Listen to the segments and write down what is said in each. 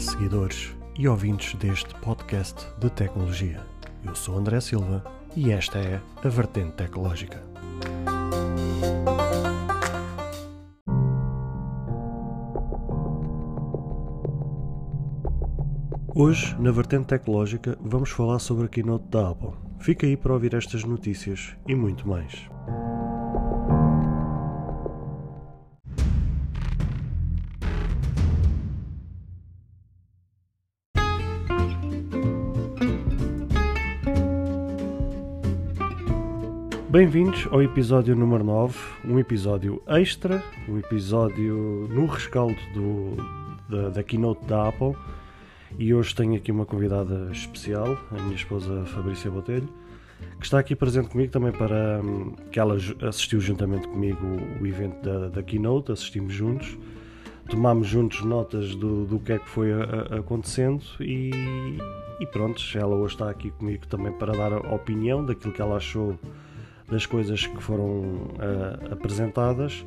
Seguidores e ouvintes deste podcast de tecnologia. Eu sou André Silva e esta é a Vertente Tecnológica. Hoje, na Vertente Tecnológica, vamos falar sobre a keynote da Apple. Fica aí para ouvir estas notícias e muito mais. Bem-vindos ao episódio número 9, um episódio extra, um episódio no rescaldo do, da, da keynote da Apple. E hoje tenho aqui uma convidada especial, a minha esposa Fabrícia Botelho, que está aqui presente comigo também para hum, que ela assistiu juntamente comigo o evento da, da keynote, assistimos juntos, tomámos juntos notas do, do que é que foi a, a, acontecendo e, e pronto, ela hoje está aqui comigo também para dar a opinião daquilo que ela achou das coisas que foram uh, apresentadas.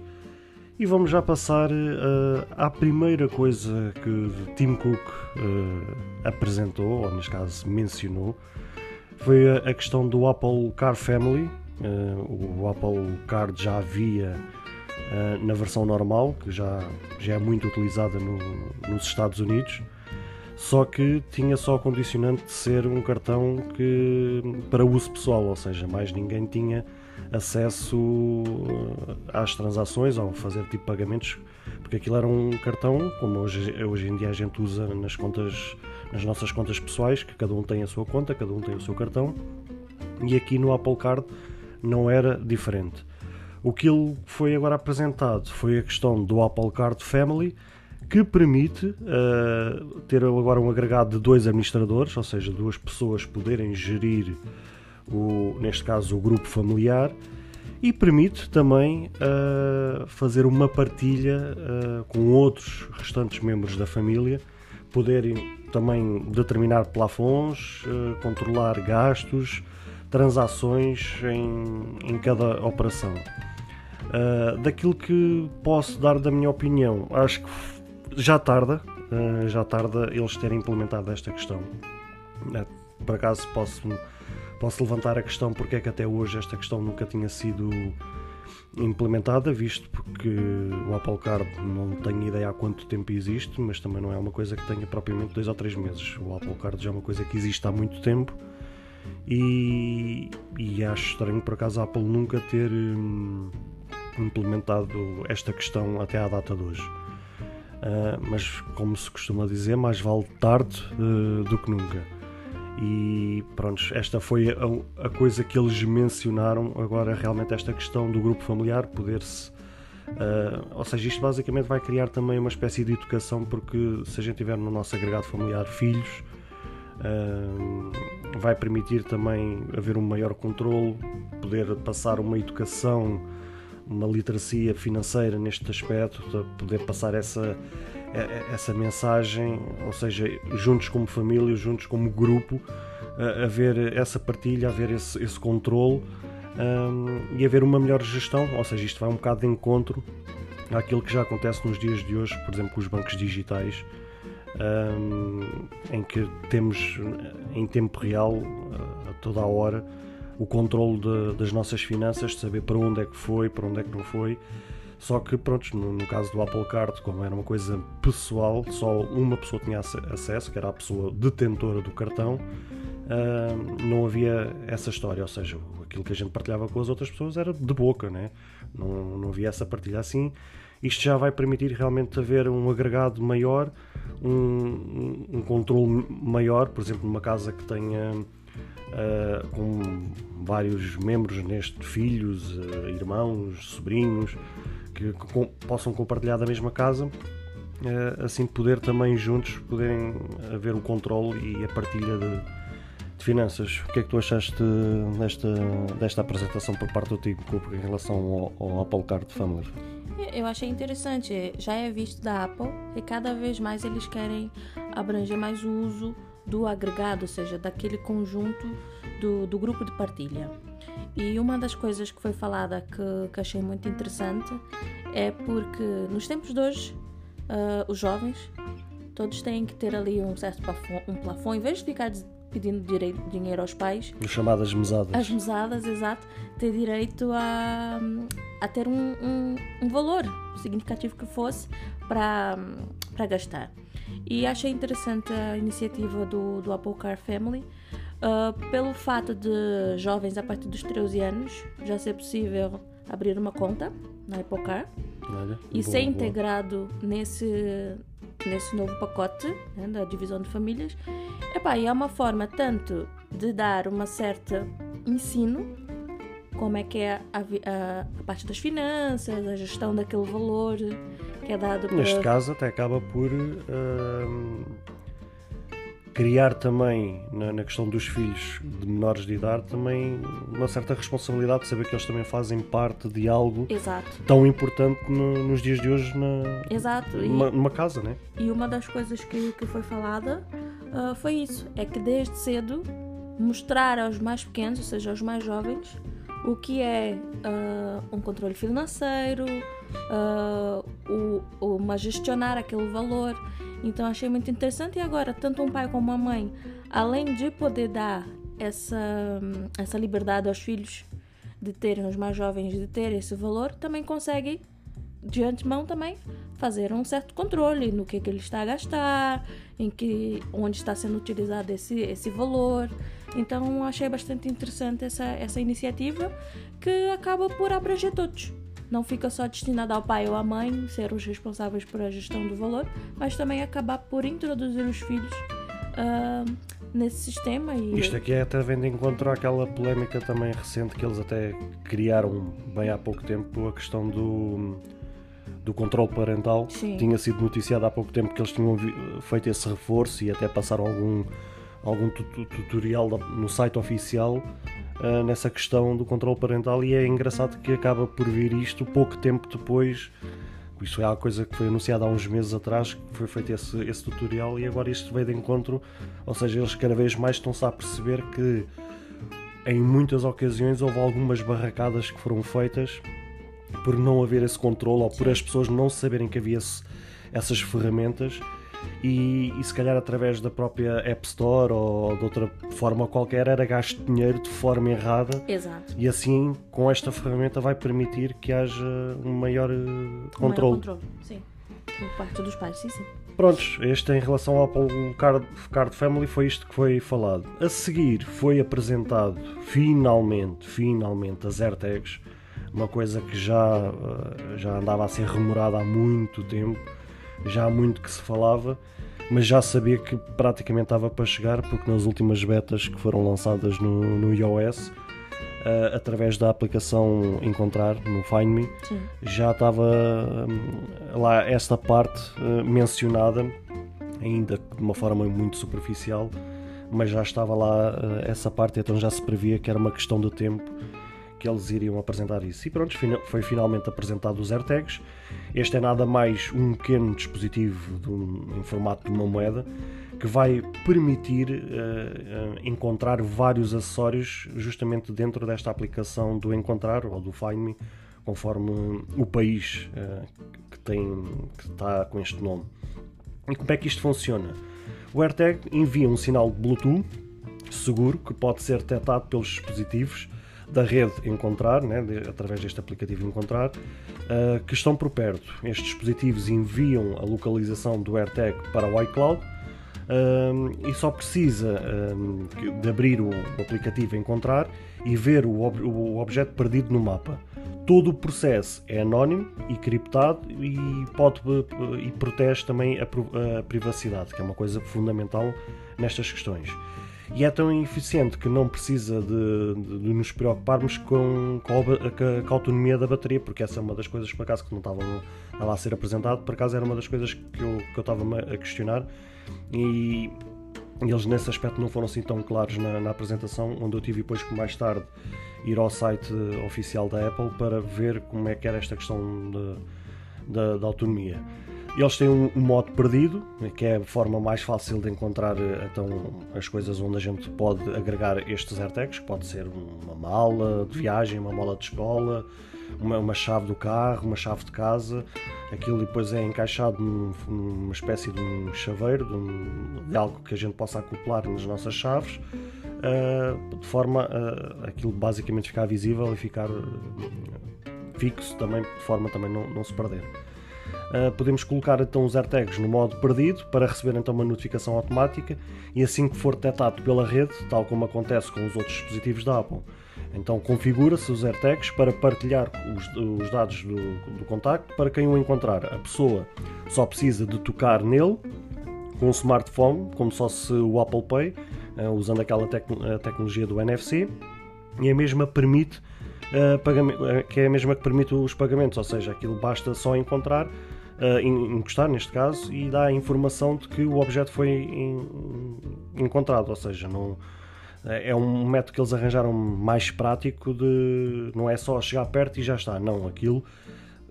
E vamos já passar uh, à primeira coisa que Tim Cook uh, apresentou, ou neste caso mencionou, foi a, questão do Apple Car Family. o Apple Car já havia na versão normal, que já, já é muito utilizada no, nos Estados Unidos só que tinha só a condicionante de ser um cartão que para uso pessoal, ou seja, mais ninguém tinha acesso uh, às transações ou fazer tipo pagamentos, porque aquilo era um cartão, como hoje, hoje em dia a gente usa nas contas, nas nossas contas pessoais, que cada um tem a sua conta, cada um tem o seu cartão, e aqui no Apple Card não era diferente. O que foi agora apresentado foi a questão do Apple Card Family, que permite uh, ter agora um agregado de dois administradores, ou seja, duas pessoas poderem gerir, o, neste caso, o grupo familiar, e permite também uh, fazer uma partilha uh, com outros restantes membros da família, poderem também determinar plafons, controlar gastos, transações em, em cada operação. Uh, daquilo que posso dar da minha opinião, acho que já tarda, uh, já tarda eles terem implementado esta questão. Uh, por acaso posso, posso levantar a questão porque é que até hoje esta questão nunca tinha sido implementada, visto porque o Apple Card não tenho ideia há quanto tempo existe, mas também não é uma coisa que tenha propriamente dois ou três meses. O Apple Card já é uma coisa que existe há muito tempo e, e acho estranho por acaso a Apple nunca ter hum, implementado esta questão até à data de hoje. Uh, mas como se costuma dizer, mais vale tarde uh, do que nunca. E pronto, esta foi a, a, coisa que eles mencionaram. Agora, realmente, esta questão do grupo familiar poder-se. Uh, ou seja, isto basicamente vai criar também uma espécie de educação, porque se a gente tiver no nosso agregado familiar filhos, vai permitir também haver um maior controle, poder passar uma educação uma literacia financeira neste aspecto, poder passar essa, essa mensagem, ou seja, juntos como família, juntos como grupo, haver essa partilha, haver esse, esse controle um, e haver uma melhor gestão, ou seja, isto vai um bocado de encontro àquilo que já acontece nos dias de hoje, por exemplo, com os bancos digitais, um, em que temos em tempo real, a toda a hora, o controle de, das nossas finanças, de saber para onde é que foi, para onde é que não foi. Só que, pronto, no, no, caso do Apple Card, como era uma coisa pessoal, só uma pessoa tinha acesso, que era a pessoa detentora do cartão, uh, não havia essa história. Ou seja, aquilo que a gente partilhava com as outras pessoas era de boca, né? não, não havia essa partilha assim. Isto já vai permitir realmente haver um agregado maior, um, um, um controle maior, por exemplo, numa casa que tenha uh, com vários membros neste, filhos, uh, irmãos, sobrinhos, que, que possam compartilhar da mesma casa, uh, assim poder também juntos poderem haver o controle e a partilha de, de, finanças. O que é que tu achaste desta, desta apresentação por parte do Tigo em relação ao, ao Apple Card Family? Eu achei interessante, já é visto da Apple e cada vez mais eles querem abranger mais o uso do agregado, ou seja, daquele conjunto do, do grupo de partilha. E uma das coisas que foi falada que, que achei muito interessante é porque nos tempos de hoje, uh, os jovens, Todos têm que ter ali um certo plafond, um plafond. Em vez de ficar pedindo direito, dinheiro aos pais. As chamadas mesadas. As mesadas, exato. Ter direito a, a ter um, um, um valor significativo que fosse para gastar. E achei interessante a iniciativa do, do Apple Car Family. Uh, pelo fato de jovens a partir dos 13 anos já ser possível abrir uma conta na Apple Car Olha, e boa, ser boa. integrado nesse, nesse novo pacote né, da divisão de famílias. Epá, e é uma forma tanto de dar uma certa ensino, como é que é a, a- a parte das finanças, a gestão daquele valor é dado para... Neste caso, até acaba por hum, criar também, na, na questão dos filhos de menores de idade, também uma certa responsabilidade de saber que eles também fazem parte de algo Exato, tão importante no- nos dias de hoje na, exato. E- numa, numa casa, né? E uma das coisas que, que foi falada ah, foi isso: é que desde cedo mostrar aos mais pequenos, ou seja, aos mais jovens, o que é ah, um controle financeiro, ah, o, uma gestionar aquele valor. Então achei muito interessante. E agora, tanto um pai como uma mãe, além de poder dar essa, essa liberdade aos filhos de terem, os mais jovens, de ter esse valor, também conseguem de antemão também fazer um certo controle no que, que ele está a gastar, em que onde está sendo utilizado esse, esse valor. Então achei bastante interessante essa, essa iniciativa que acaba por abranger todos. Não fica só destinada ao pai ou à mãe ser os responsáveis por a gestão do valor, mas também acabar por introduzir os filhos ah, nesse sistema. E Isto aqui é até vem de encontro àquela polémica também recente que eles até criaram bem há pouco tempo, a questão do, do controle parental. Sim. Tinha sido noticiado há pouco tempo que eles tinham feito esse reforço e até passaram algum, algum tu- tu- tutorial no site oficial ah, nessa questão do controle parental e é engraçado que acaba por vir isto pouco tempo depois. Isto é uma coisa que foi anunciada há uns meses atrás, que foi feito esse, esse tutorial e agora isto veio de encontro, ou seja, eles cada vez mais estão-se a perceber que em muitas ocasiões houve algumas barracadas que foram feitas por não haver esse controle ou por as pessoas não saberem que havia essas ferramentas e, e se calhar através da própria App Store ou de outra forma qualquer era gasto dinheiro de forma errada Exato. e assim com esta ferramenta vai permitir que haja um maior eh, Maior controle. controle. Sim. Por parte dos pais, sim, sim. Prontos, este em relação ao Apple Card, Card Family foi isto que foi falado. A seguir foi apresentado finalmente, finalmente as AirTags, uma coisa que já, eh, já andava a ser remorada há muito tempo, já há muito que se falava, mas já sabia que praticamente estava para chegar porque nas últimas betas que foram lançadas no, no iOS, eh, através da aplicação Encontrar no Find Me, Sim. já estava hum, lá esta parte eh, mencionada, ainda de uma forma muito superficial, mas já estava lá eh, essa parte, então já se previa que era uma questão de tempo que eles iriam apresentar isso. E pronto, foi finalmente apresentado os AirTags. Este é nada mais um pequeno dispositivo um- em formato de uma moeda que vai permitir eh, encontrar vários acessórios justamente dentro desta aplicação do Encontrar ou do Find Me, conforme o país eh, que tem que está com este nome. E como é que isto funciona? O AirTag envia um sinal de Bluetooth seguro que pode ser detectado pelos dispositivos da rede Encontrar, né, de- através deste aplicativo Encontrar, ah, que estão por perto. Estes dispositivos enviam a localização do AirTag para o iCloud ah, e só precisa ah, que- de abrir o, o aplicativo Encontrar e ver o, ob- o objeto perdido no mapa. Todo o processo é anónimo e criptado e, pode, e protege também a, a privacidade, que é uma coisa fundamental nestas questões. E é tão eficiente que não precisa de, de- de nos preocuparmos com, com a, com a- autonomia da bateria, porque essa é uma das coisas, por acaso, que não estava, estava a ser apresentado, por acaso era uma das coisas que eu, que eu estava a questionar. E, eles nesse aspecto não foram assim tão claros na, na apresentação, onde eu tive depois que mais tarde ir ao site oficial da Apple para ver como é que era esta questão da autonomia. Eles têm um, um modo perdido, que é a forma mais fácil de encontrar eh, então, as coisas onde a gente pode agregar estes AirTags, que pode ser uma mala de viagem, uma mala de escola, uma, uma chave do carro, uma chave de casa, aquilo depois é encaixado num, numa espécie de um chaveiro, de, um, de, algo que a gente possa acoplar nas nossas chaves, uh, de forma a aquilo basicamente ficar visível e ficar uh, fixo também, de forma também não, não se perder. Uh, podemos colocar então os AirTags no modo perdido para receber então uma notificação automática e assim que for detectado pela rede, tal como acontece com os outros dispositivos da Apple, então configura-se os AirTags para partilhar os, os dados do, do, contacto para quem o encontrar. A pessoa só precisa de tocar nele com um smartphone, como só se o Apple Pay, uh, usando aquela tec tecnologia do NFC, e a mesma permite uh, que é a mesma que permite os pagamentos, ou seja, aquilo basta só encontrar, uh, encostar neste caso, e dá a informação de que o objeto foi encontrado, ou seja, não é um método que eles arranjaram mais prático de não é só chegar perto e já está, não, aquilo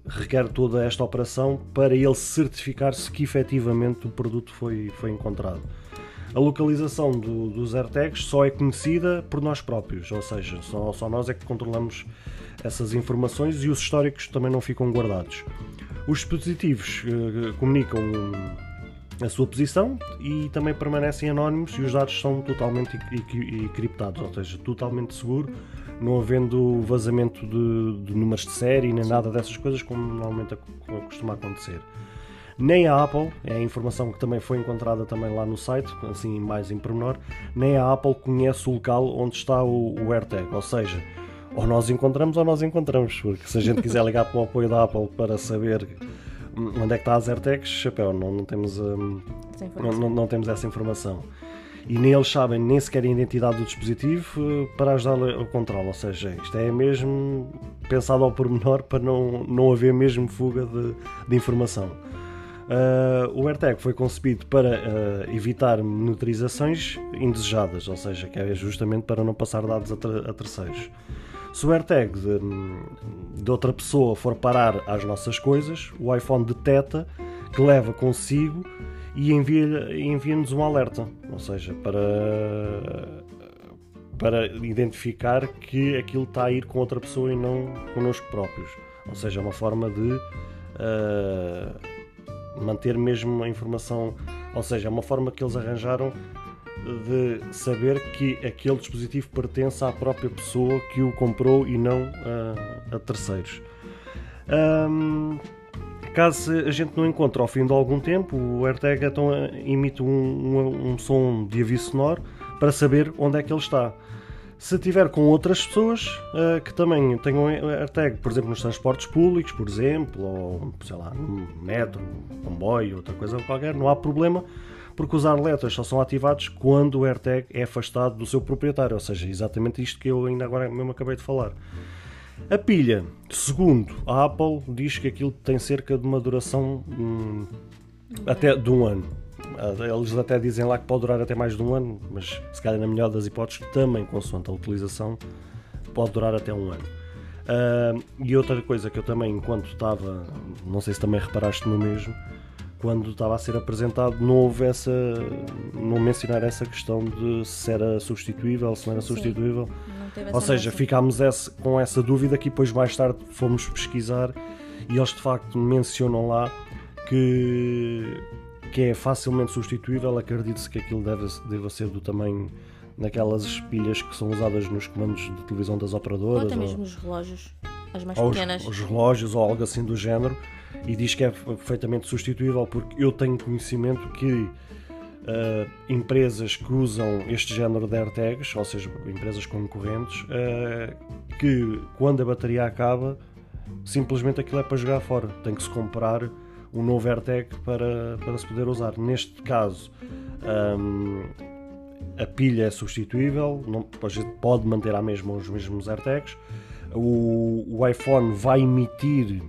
requer toda esta operação para ele certificar-se que efetivamente o produto foi, foi encontrado. A localização do, dos AirTags só é conhecida por nós próprios, ou seja, só, só nós é que controlamos essas informações e os históricos também não ficam guardados. Os dispositivos uh, comunicam a sua posição e também permanecem anónimos e os dados são totalmente encriptados, ou seja, totalmente seguro, não havendo vazamento de, de números de série nem nada dessas coisas como normalmente costuma acontecer. Nem a Apple, é a informação que também foi encontrada também lá no site, assim mais em pormenor, nem a Apple conhece o local onde está o, o AirTag, ou seja, ou nós encontramos ou nós encontramos, porque se a gente quiser ligar para o apoio da Apple para saber onde é que está as AirTags, chapéu, não, não temos, hum, não, não, não, temos essa informação. E nem eles sabem nem sequer a identidade do dispositivo eh, para ajudar ao controle, ou seja, isto é mesmo pensado ao pormenor para não, não haver mesmo fuga de, de informação. Uh, o AirTag foi concebido para uh, evitar monitorizações indesejadas, ou seja, que é justamente para não passar dados a, ter a terceiros. Se o AirTag de, de, outra pessoa for parar às nossas coisas, o iPhone detecta que leva consigo e envia-nos envia um alerta, ou seja, para, para identificar que aquilo está a ir com outra pessoa e não connosco próprios. Ou seja, é uma forma de uh, manter mesmo a informação, ou seja, é uma forma que eles arranjaram de saber que aquele dispositivo pertence à própria pessoa que o comprou e não a, a terceiros. Um, caso a gente não encontre ao fim de algum tempo, o AirTag então emite um, um, um som de aviso sonoro para saber onde é que ele está. Se tiver com outras pessoas uh, que também tenham AirTag, por exemplo, nos transportes públicos, por exemplo, ou sei lá, no metro, comboio, outra coisa qualquer, não há problema, porque os alertas só são ativados quando o AirTag é afastado do seu proprietário, ou seja, exatamente isto que eu ainda agora mesmo acabei de falar. A pilha, segundo a Apple, diz que aquilo tem cerca de uma duração hum, até de um ano. Eles até dizem lá que pode durar até mais de um ano, mas se calhar na melhor das hipóteses, também consoante a utilização, pode durar até um ano. Uh, e outra coisa que eu também, enquanto estava, não sei se também reparaste no mesmo, quando estava a ser apresentado, não houve essa. não mencionar essa questão de se era substituível, se não era substituível. Ou seja, ficámos esse, com essa dúvida que depois mais tarde fomos pesquisar e eles de facto mencionam lá que que é facilmente substituível, acredito-se que aquilo deve, deve ser do tamanho daquelas pilhas que são usadas nos comandos de televisão das operadoras. Ou até mesmo os relógios, as mais pequenas. Os, os relógios ou algo assim do género. E diz que é perfeitamente substituível porque eu tenho conhecimento que uh, empresas que usam este género de AirTags, ou seja, empresas concorrentes, uh, que quando a bateria acaba, simplesmente aquilo é para jogar fora. Tem que se comprar um novo AirTag para, para se poder usar. Neste caso, um, a pilha é substituível, não, a gente pode manter a mesma os mesmos AirTags. O, o iPhone vai emitir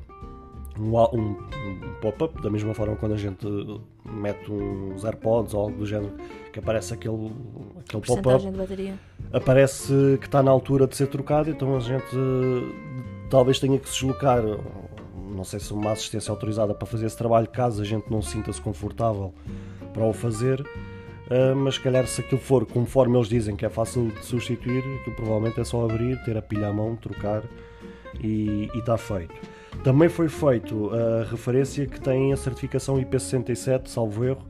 um, um, um pop-up, da mesma forma quando a gente mete uns AirPods ou algo do género, que aparece aquele, aquele pop-up. Aparece que está na altura de ser trocado, então a gente talvez tenha que se deslocar não sei se uma assistência autorizada para fazer esse trabalho, caso a gente não sinta-se confortável para o fazer. Uh, mas se calhar se aquilo for conforme eles dizem que é fácil de substituir, aquilo provavelmente é só abrir, ter a pilha à mão, trocar e está feito. Também foi feito a referência que tem a certificação IP67, salvo erro,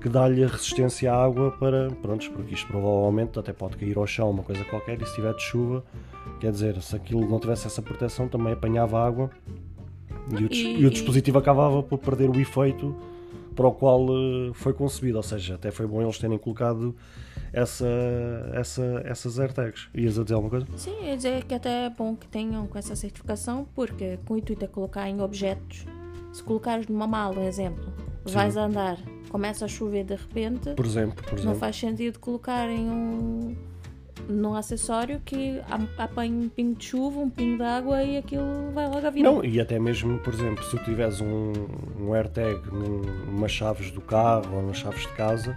que dá-lhe resistência à água para, pronto, porque isto provavelmente até pode cair ao chão, uma coisa qualquer, e se tiver de chuva, quer dizer, se aquilo não tivesse essa proteção, também apanhava água e o, e, e o dispositivo acabava por perder o efeito para o qual uh, foi concebido, ou seja, até foi bom eles terem colocado essa, essa, essas AirTags. Ias a dizer alguma coisa? Sim, ia dizer que até é bom que tenham com essa certificação, porque com o intuito é colocar em objetos. Se colocares numa mala, um exemplo, Sim. vais andar, começa a chover de repente, por exemplo, por exemplo. não faz sentido colocar em um num acessório que apanhe um pingo de chuva, um pingo de água e aquilo vai logo a vir. Não, e até mesmo, por exemplo, se tu tiveres um, um AirTag numas chaves do carro ou nas chaves de casa,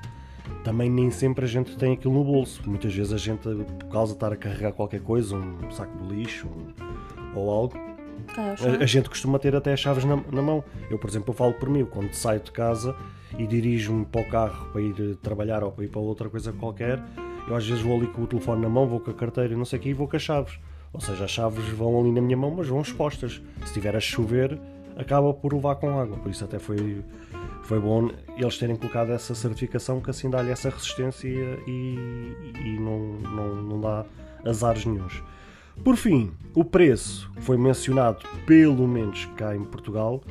também nem sempre a gente tem aquilo no bolso. Muitas vezes a gente, por causa de estar a carregar qualquer coisa, um saco de lixo um, ou algo, a, a, gente costuma ter até as chaves na, na, mão. Eu, por exemplo, eu falo por mim, quando saio de casa e dirijo-me para o carro para ir trabalhar ou para ir para outra coisa qualquer, eu às vezes vou ali com o telefone na mão, vou com a carteira e não sei o que e vou com as chaves. Ou seja, as chaves vão ali na minha mão, mas vão expostas. Se estiver a chover, acaba por levar com água. Por isso até foi, foi bom eles terem colocado essa certificação que assim dá-lhe essa resistência e, e não, não, não dá azares nenhums. Por fim, o preço foi mencionado pelo menos cá em Portugal.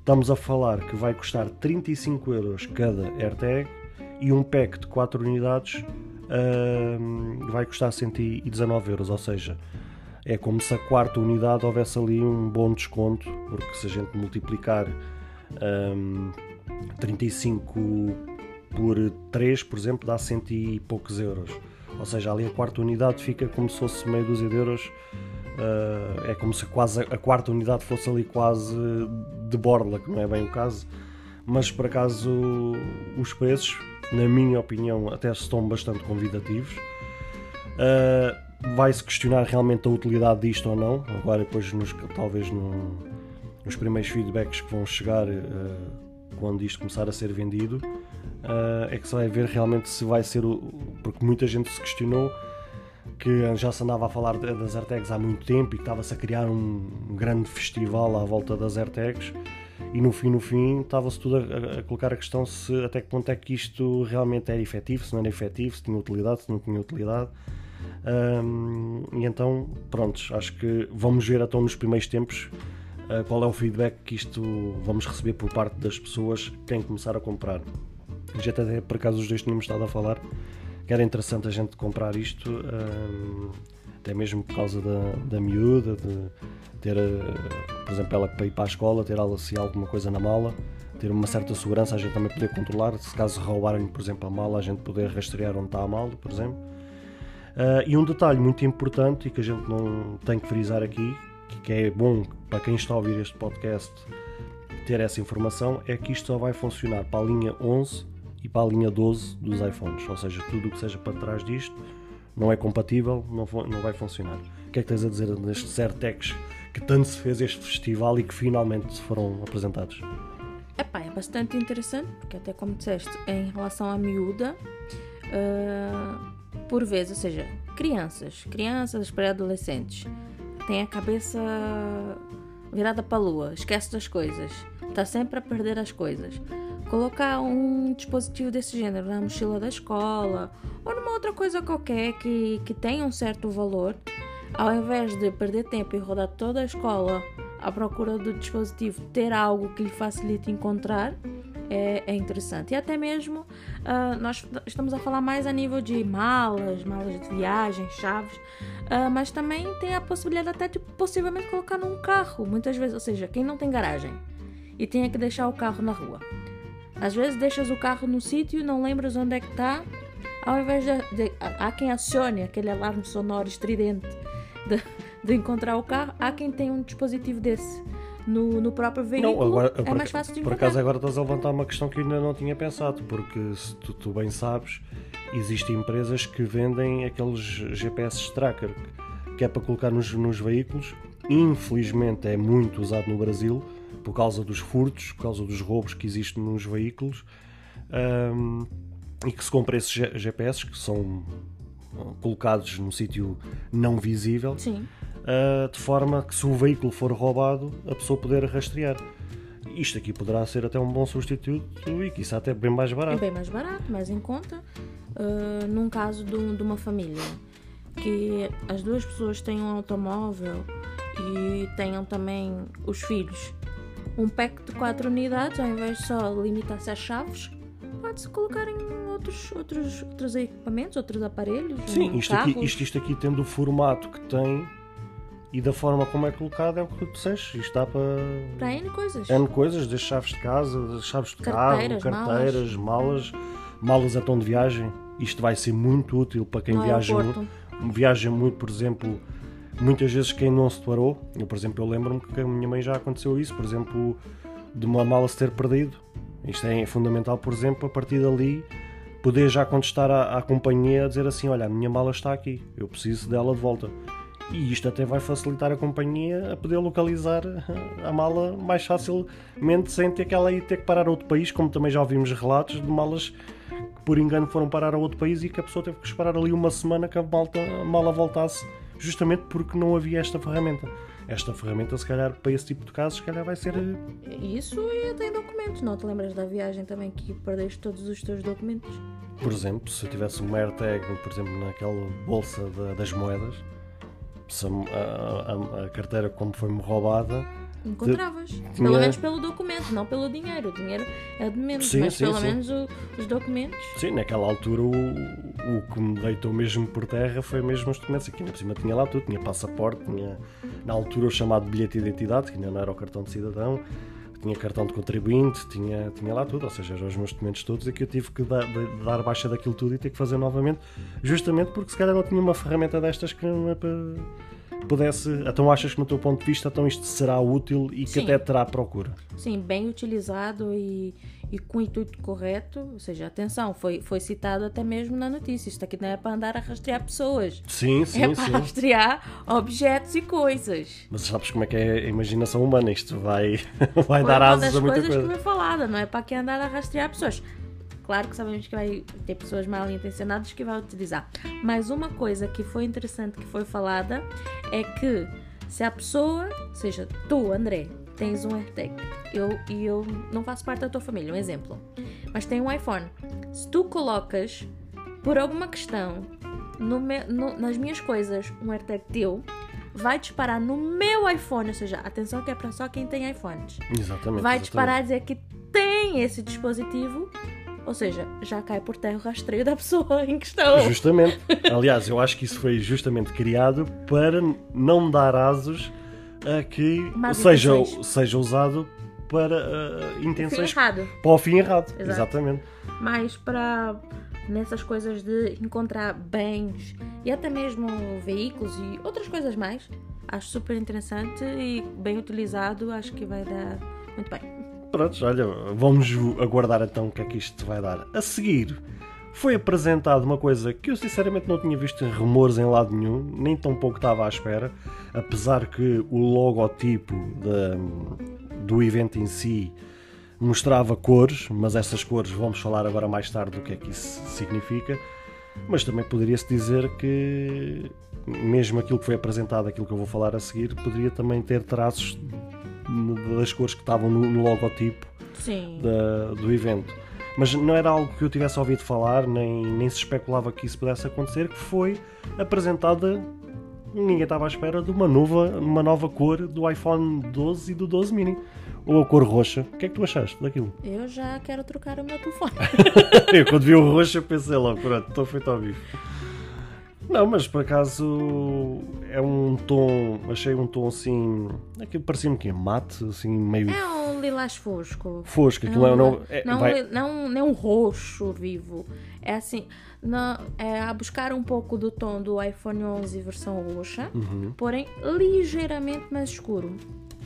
Estamos a falar que vai custar 35 euros cada AirTag e um pack de 4 unidades uh, vai custar 119 euros, ou seja, é como se a quarta unidade houvesse ali um bom desconto, porque se a gente multiplicar um, 35 por 3, por exemplo, dá cento e poucos euros. Ou seja, ali a quarta unidade fica como se fosse meio dúzia de euros. Uh, é como se quase a quarta unidade fosse ali quase de borla, que não é bem o caso. Mas por acaso os preços na minha opinião, até estão bastante convidativos. Uh, Vai-se questionar realmente a utilidade disto ou não. Agora, depois, nos, talvez no, nos primeiros feedbacks que vão chegar uh, quando isto começar a ser vendido, uh, é que se vai ver realmente se vai ser. O, porque muita gente se questionou que já se andava a falar das AirTags há muito tempo e que estava-se a criar um, grande festival à volta das AirTags e no fim, no fim, estava-se tudo a, a, colocar a questão se até que ponto é que isto realmente era efetivo, se não era efetivo, se tinha utilidade, se não tinha utilidade. Um, e então, prontos, acho que vamos ver então nos primeiros tempos qual é o feedback que isto vamos receber por parte das pessoas que querem começar a comprar. Já até por acaso os dois tínhamos estado a falar que era interessante a gente comprar isto, um, até mesmo por causa da, da miúda, de, ter, eh, por exemplo, ela para ir para a escola, ter assim, alguma coisa na mala, ter uma certa segurança, a gente também poder controlar, se caso roubarem, por exemplo, a mala, a gente poder rastrear onde está a mala, por exemplo. Uh, e um detalhe muito importante e que a gente não tem que frisar aqui, que é bom para quem está a ouvir este podcast ter essa informação, é que isto só vai funcionar para a linha 11 e para a linha 12 dos iPhones, ou seja, tudo o que seja para trás disto não é compatível, não, vai funcionar. O que é que tens a dizer nestes AirTags que tanto se fez este festival e que finalmente foram apresentados? Epá, é bastante interessante, porque até como disseste, em relação à miúda, uh, por vezes, ou seja, crianças, crianças pré-adolescentes, têm a cabeça virada para a lua, esquece das coisas, está sempre a perder as coisas. Colocar um dispositivo desse gênero na mochila da escola ou numa outra coisa qualquer que, que tenha um certo valor, ao invés de perder tempo e rodar toda a escola à procura do dispositivo, ter algo que lhe facilite encontrar é, é interessante. E até mesmo uh, nós estamos a falar mais a nível de malas, malas de viagem, chaves, uh, mas também tem a possibilidade até de possivelmente colocar num carro, muitas vezes, ou seja, quem não tem garagem e tenha que deixar o carro na rua. Às vezes deixas o carro no sítio e não lembras onde é que está. Ao invés de, de há quem acione aquele alarme sonoro estridente de, de encontrar o carro, há quem tem um dispositivo desse no, no próprio veículo. Não, agora, é mais fácil de encontrar. Por acaso agora estás a levantar uma questão que eu ainda não tinha pensado, porque se tu, tu bem sabes, existem empresas que vendem aqueles GPS tracker que é para colocar nos, nos veículos. Infelizmente é muito usado no Brasil por causa dos furtos, por causa dos roubos que existem nos veículos. Um, e que se compra esses GPS que são colocados num sítio não visível. Uh, de forma que se o veículo for roubado, a pessoa poder rastrear. Isto aqui poderá ser até um bom substituto e que isso até bem mais barato. Bem mais barato, mais em conta. Uh, num caso de, de uma família que as duas pessoas tenham um automóvel e tenham também os filhos, um pack de quatro unidades, ao invés de só limitar-se às chaves, pode-se colocar em outros, outros, outros equipamentos, outros aparelhos. Sim, um isto, aqui, isto, isto aqui tendo o formato que tem e da forma como é colocado é o que tu disseste. Isto dá para. Para N coisas. N coisas, desde chaves de casa, das chaves de carteiras, carro, carteiras, malas. malas, malas a tom de viagem. Isto vai ser muito útil para quem viaja muito, viaja muito, por exemplo, muitas vezes quem não se declarou. Eu, por exemplo, eu lembro-me que a minha mãe já aconteceu isso, por exemplo, de uma mala se ter perdido. Isto é fundamental, por exemplo, a partir dali poder já contestar à, à companhia a dizer assim: Olha, a minha mala está aqui, eu preciso dela de volta. E isto até vai facilitar a companhia a poder localizar a mala mais facilmente sem ter que ela ir ter que parar a outro país, como também já ouvimos relatos de malas que por engano foram parar a outro país e que a pessoa teve que esperar ali uma semana que a, malta, a mala voltasse, justamente porque não havia esta ferramenta. Esta ferramenta, se calhar, para esse tipo de casos, se calhar vai ser. Eh, Isso e até documentos. Não te lembras da viagem também que perdeste todos os teus documentos? Por exemplo, se eu tivesse uma AirTag, por exemplo, naquela bolsa das moedas, se a, a, a, carteira como foi-me roubada. Encontravas. De... Pelo Tinha... menos pelo documento, não pelo dinheiro. O dinheiro é de menos, sim, mas sim, pelo sim. menos o, os documentos. Sim, naquela altura o, o que me deitou mesmo por terra foi mesmo os documentos. Aqui na cima tinha lá tudo, tinha passaporte, tinha na altura o chamado bilhete de identidade, que ainda não era o cartão de cidadão, tinha cartão de contribuinte, tinha, tinha lá tudo, ou seja, eram os meus documentos todos e que eu tive que dar, de, dar baixa daquilo tudo e ter que fazer novamente, justamente porque se calhar não tinha uma ferramenta destas que não é para pudesse. Então achas que no teu ponto de vista então isto será útil e que Sim. até terá procura? Sim, bem utilizado e, e com o intuito correto. Ou seja, atenção, foi, foi citado até mesmo na notícia. Isto aqui não é para andar a rastrear pessoas. Sim, sim, é para sim. rastrear objetos e coisas. Mas sabes como é que é a imaginação humana? Isto vai, vai dar asas a muita coisa. coisa. que foi falada, não é para que andar a rastrear pessoas. Claro que sabemos que vai ter pessoas mal intencionadas que vão utilizar. Mas uma coisa que foi interessante que foi falada é que se a pessoa, seja tu, André, tens um AirTag eu, e eu não faço parte da tua família, um exemplo, mas tem um iPhone. Se tu colocas, por alguma questão, no me, no, nas minhas coisas, um AirTag teu, vai disparar no meu iPhone, ou seja, atenção que é para só quem tem iPhones. Exatamente. Vai disparar a dizer que tem esse dispositivo ou seja, já cai por terra o rastreio da pessoa em questão. Justamente. Aliás, eu acho que isso foi justamente criado para não dar asos a que seja, seja usado para uh, intenções. Para o fim errado. Exato. Exatamente. Mas para nessas coisas de encontrar bens e até mesmo veículos e outras coisas mais, acho super interessante e bem utilizado, acho que vai dar muito bem. Pronto, olha, vamos aguardar então o que é que isto vai dar. A seguir, foi apresentado uma coisa que eu sinceramente não tinha visto em rumores em lado nenhum, nem tão pouco estava à espera, apesar que o logotipo de, do evento em si mostrava cores, mas essas cores vamos falar agora mais tarde do que é que isso significa. Mas também poderia-se dizer que mesmo aquilo que foi apresentado, aquilo que eu vou falar a seguir, poderia também ter traços das cores que estavam no, no logotipo da, do evento. Mas não era algo que eu tivesse ouvido falar, nem, nem se especulava que isso pudesse acontecer, que foi apresentada, ninguém estava à espera, de uma nova, uma nova cor do iPhone 12 e do 12 mini. Ou a cor roxa. O que é que tu achaste daquilo? Eu já quero trocar o meu telefone. eu quando vi o roxo pensei logo, pronto, estou feito ao vivo. Não, mas por acaso é um tom, achei um tom assim, aquilo parecia-me que é mate, assim meio... É um lilás fosco. Fosco, aquilo é, um, não... É, não, vai... não, não é um roxo vivo, é assim, não, é a buscar um pouco do tom do iPhone 11 versão roxa, uhum. porém ligeiramente mais escuro.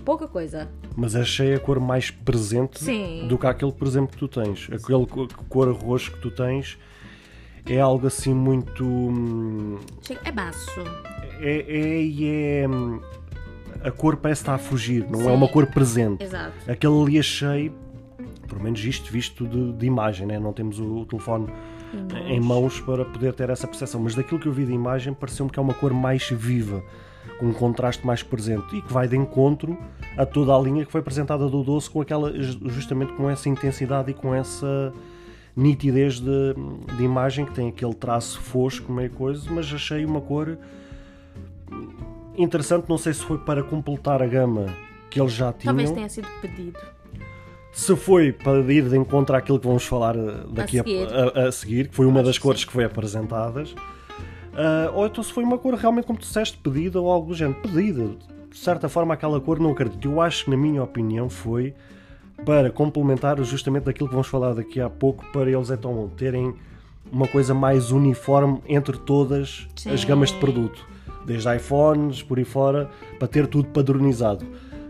Pouca coisa. Mas achei a cor mais presente Sim. do que aquele, por exemplo, que tu tens. Aquele cor roxo que tu tens é algo assim muito. Hum, é baço. É, é, é hum, a cor parece estar a fugir, não é Sim. é uma cor presente. Exato. Aquele ali achei, pelo menos isto visto de, de imagem, né? não temos o, o telefone em mãos para poder ter essa percepção, mas daquilo que eu vi de imagem pareceu-me que é uma cor mais viva. com um contraste mais presente e que vai de encontro a toda a linha que foi apresentada do doce com aquela justamente com essa intensidade e com essa nitidez de, de imagem que tem aquele traço fosco meio coisa, mas achei uma cor interessante, não sei se foi para completar a gama que eles já tinham. Talvez tenha sido pedido. Se foi para ir de encontro àquilo que vamos falar eh, daqui a seguir, a, a, a seguir que foi uma Acho das cores sim. que foi apresentadas, ah, ou então se foi uma cor realmente, como tu disseste, pedida ou algo do género. Pedida. De certa forma, aquela cor não acredito. Eu acho que, na minha opinião, foi para complementar justamente daquilo que vamos falar daqui a pouco, para eles então terem uma coisa mais uniforme entre todas as Sim. gamas de produto. Desde iPhones, por aí fora, para ter tudo padronizado.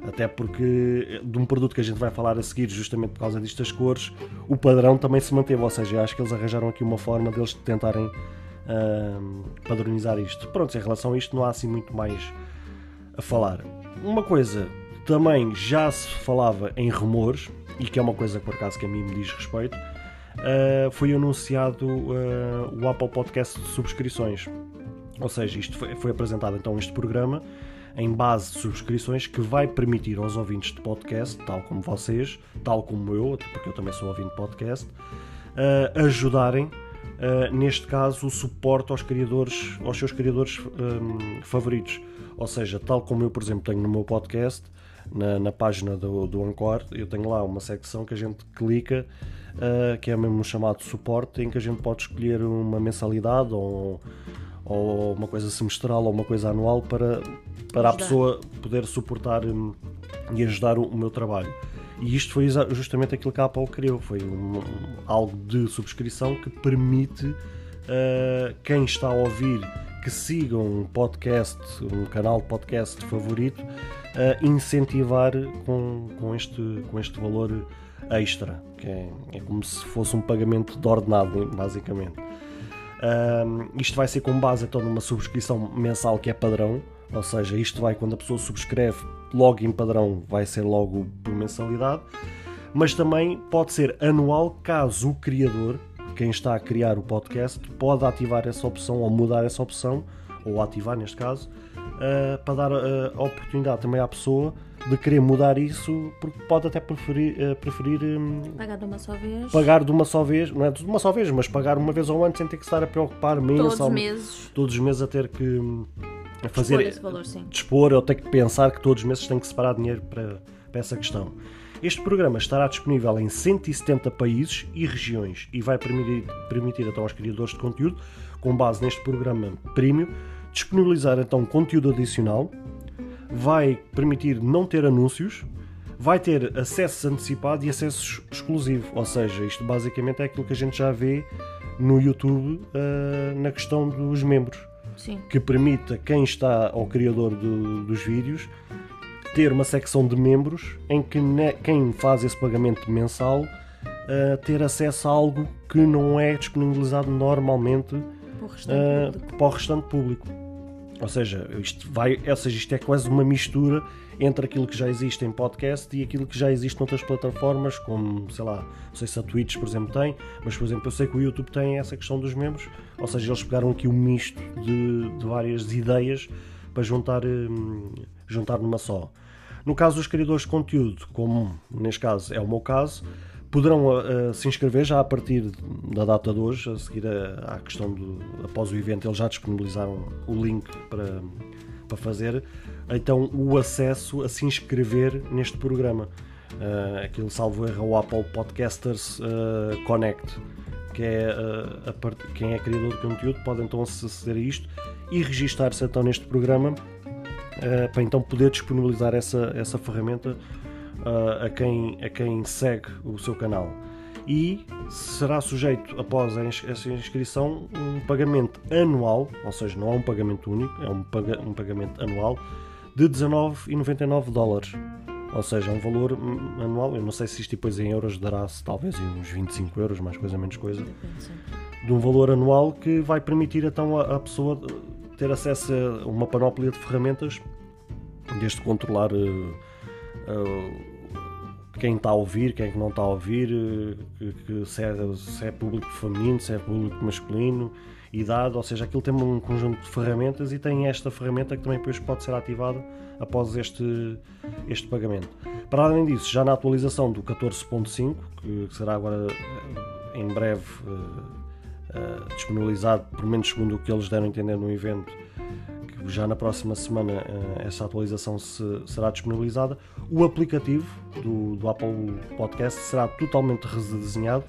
Até porque de um produto que a gente vai falar a seguir, justamente por causa destas cores, o padrão também se manteve. Ou seja, acho que eles arranjaram aqui uma forma deles tentarem ahm, padronizar isto. Pronto, em relação a isto não há assim muito mais a falar. Uma coisa também já se falava em rumores, e que é uma coisa por acaso que a mim me diz respeito, ah, foi anunciado ah, o Apple Podcast de subscrições. Ou seja, isto foi, foi apresentado então este programa em base de subscrições que vai permitir aos ouvintes de podcast, tal como vocês, tal como eu, porque eu também sou ouvinte de podcast, ah, ajudarem, ah, neste caso, o suporte aos criadores, aos seus criadores hum, favoritos. Ou seja, tal como eu, por exemplo, tenho no meu podcast, na, na página do, do Anchor, eu tenho lá uma secção que a gente clica, ah, que é mesmo chamado suporte, em que a gente pode escolher uma mensalidade ou, ou uma coisa semestral ou uma coisa anual para, para a pessoa poder suportar hum, e ajudar o, o meu trabalho. E isto foi justamente aquilo que a Apple criou, foi um- algo de subscrição que permite uh, quem está a ouvir que siga um podcast, um canal de podcast favorito, a incentivar com, com, este, com este valor extra, que é, é como se fosse um pagamento de ordenado, basicamente. Um, isto vai ser com base então numa subscrição mensal que é padrão, ou seja, isto vai quando a pessoa subscreve logo em padrão, vai ser logo por mensalidade, mas também pode ser anual caso o criador, quem está a criar o podcast, pode ativar essa opção ou mudar essa opção, ou ativar neste caso, uh, para dar uh, a oportunidade também à pessoa de querer mudar isso, porque pode até preferir, uh, preferir um, Pagar de uma só vez. pagar de uma só vez, não é de uma só vez, mas pagar uma vez ao ano sem ter que estar a preocupar todos os meses. todos os meses a ter que hum, a Fazer fazer esse valor, sim. dispor ou ter que pensar que todos os meses tem que separar dinheiro para, para essa questão. Este programa estará disponível em 170 países e regiões e vai permitir, permitir então aos criadores de conteúdo, com base neste programa Premium, disponibilizar então conteúdo adicional, vai permitir não ter anúncios, vai ter acesso antecipado e acesso exclusivo. Ou seja, isto basicamente é aquilo que a gente já vê no YouTube ah, na questão dos membros Sim. que permita quem está ao criador do- dos vídeos ter uma secção de membros em que ne- quem faz esse pagamento mensal uh, ter acesso a algo que não é disponibilizado normalmente O restante uh, público. para o restante público. Ou seja, isto vai, ou seja, isto é quase uma mistura entre aquilo que já existe em podcast e aquilo que já existe noutras plataformas, como, sei lá, não sei se a Twitch, por exemplo, tem, mas, por exemplo, eu sei que o YouTube tem essa questão dos membros, ou seja, eles pegaram aqui um misto de, de várias ideias para juntar, hum, juntar numa só. No caso dos criadores de conteúdo, como neste caso é o meu caso, poderão uh, se inscrever já a partir da data de hoje, a seguir a- à questão do após o evento, eles já disponibilizaram o link para, para fazer então o acesso a se inscrever neste programa. Uh, aquilo salvo erro é o Apple Podcasters uh, Connect, que é uh, part- quem é criador de conteúdo pode então aceder a isto e registar-se então neste programa para então poder disponibilizar essa, essa ferramenta uh, a, quem, a quem segue o seu canal. E será sujeito, após essa inscrição, um pagamento anual, ou seja, não é um pagamento único, é um, paga- um pagamento anual de 19,99 dólares. Ou seja, é um valor hum, anual. Eu não sei se isto depois em euros dará-se talvez uns 25 euros, mais coisa menos coisa de um valor anual que vai permitir então a pessoa ter acesso a uma panóplia de ferramentas, desde controlar eh, eh, quem está a ouvir, quem é não está a ouvir, eh, se, é, se é público feminino, se é público masculino, e dado, ou seja, aquilo tem um conjunto de ferramentas e tem esta ferramenta que também depois pode ser ativada após este, este pagamento. Para além disso, já na atualização do 14.5, que será agora eh, em breve uh, uh, disponibilizado, pelo menos segundo o que eles deram a entender no evento, já na próxima semana uh, essa atualização se, será disponibilizada, o aplicativo do, do Apple Podcast será totalmente redesenhado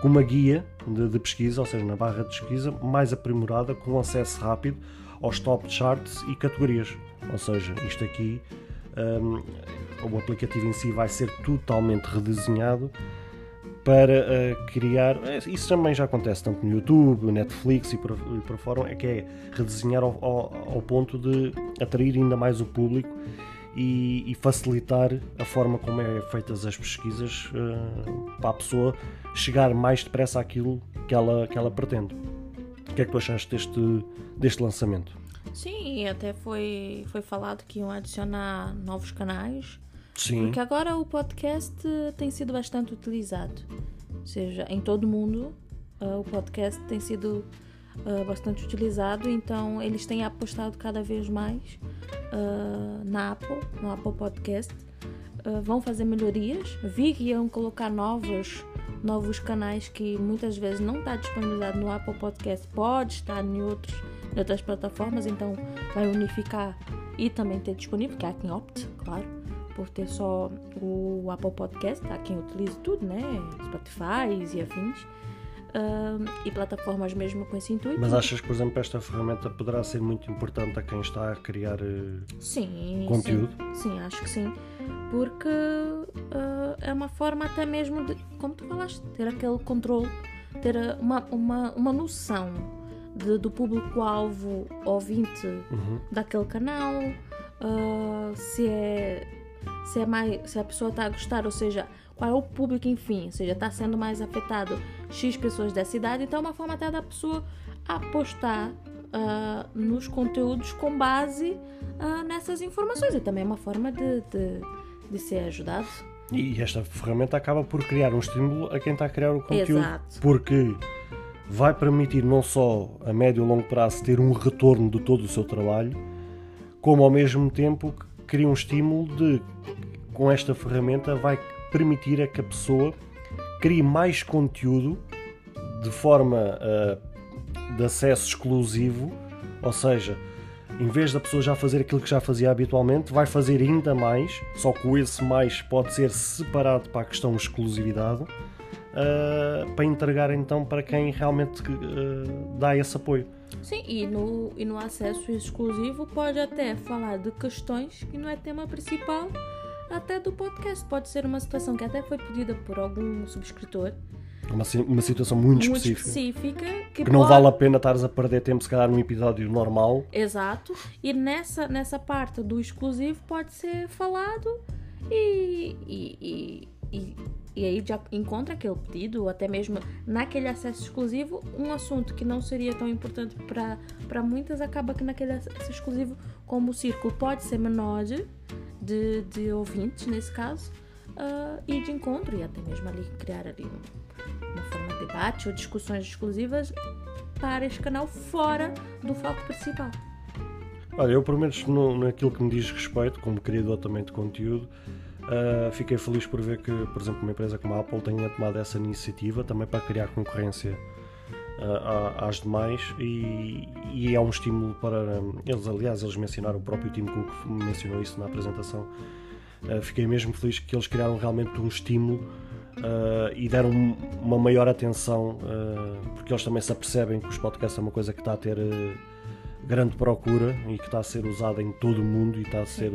com uma guia de, de, pesquisa, ou seja, na barra de pesquisa, mais aprimorada, com acesso rápido aos top charts e categorias. Ou seja, isto aqui, um, o aplicativo em si vai ser totalmente redesenhado para uh, criar. Eh, isso também já acontece tanto no YouTube, Netflix e por, e por fora, é que é redesenhar ao, ao, ao ponto de atrair ainda mais o público e, e, facilitar a forma como é feitas as pesquisas uh, para a pessoa chegar mais depressa àquilo que ela, que ela pretende. O que é que tu achaste deste, deste lançamento? Sim, até foi, foi falado que iam adicionar novos canais. Sim. Porque agora o podcast tem sido bastante utilizado. Ou seja, em todo o mundo uh, o podcast tem sido uh, bastante utilizado, então eles têm apostado cada vez mais uh, na Apple, no Apple Podcast. Vão fazer melhorias. Vi que iam colocar novos, novos canais que muitas vezes não está disponibilizado no Apple Podcast, pode estar em, outros, em outras plataformas, então vai unificar e também ter disponível, que é quem opte, claro, por ter só o Apple Podcast, há quem utilize tudo, né? Spotify e afins uh, e plataformas mesmo com esse intuito. Mas achas que, por exemplo, esta ferramenta poderá ser muito importante a quem está a criar uh, sim, conteúdo? Sim, sim, acho que sim. Porque uh, é uma forma até mesmo de, como tu falaste, ter aquele controle, ter uma, uma, uma noção de, do público-alvo ouvinte uhum. daquele canal, uh, se é se é mais se a pessoa está a gostar, ou seja, qual é o público, enfim, ou seja, está sendo mais afetado X pessoas da cidade, então é uma forma até da pessoa apostar uh, nos conteúdos com base uh, nessas informações e também é uma forma de, de, de ser ajudado. E esta ferramenta acaba por criar um estímulo a quem está a criar o conteúdo, Exato. porque vai permitir não só a médio e longo prazo ter um retorno de todo o seu trabalho, como ao mesmo tempo cria um estímulo de com esta ferramenta vai permitir a que a pessoa crie mais conteúdo de forma uh, de acesso exclusivo, ou seja, em vez da pessoa já fazer aquilo que já fazia habitualmente, vai fazer ainda mais, só que esse mais pode ser separado para a questão de exclusividade, uh, para entregar então para quem realmente uh, dá esse apoio. Sim, e no, e no acesso exclusivo pode até falar de questões que não é tema principal, até do podcast. Pode ser uma situação que até foi pedida por algum subscritor. Uma, uma situação muito, muito específica. específica que, que não pode... vale a pena estares a perder tempo, se calhar, num episódio normal. Exato. E nessa, nessa parte do exclusivo pode ser falado e, e, e, e, e aí já encontra aquele pedido, ou até mesmo naquele acesso exclusivo, um assunto que não seria tão importante para muitas, acaba que naquele acesso exclusivo, como o círculo pode ser menor, de, de ouvintes, nesse caso, uh, e de encontro, e até mesmo ali criar ali um, uma forma de debate ou discussões exclusivas para este canal fora do foco principal. Olha, eu pelo menos no, naquilo que me diz respeito, como criador também de conteúdo, uh, fiquei feliz por ver que, por exemplo, uma empresa como a Apple tenha tomado essa iniciativa também para criar concorrência uh, às demais e, e, é um estímulo para eles, aliás, eles mencionaram o próprio Tim Cook mencionou isso na apresentação. Uh, fiquei mesmo feliz que eles criaram realmente um estímulo Uh, e deram uma maior atenção, uh, porque eles também se apercebem que os podcasts é uma coisa que está a ter uh, grande procura e que está a ser usada em todo o mundo e está a ser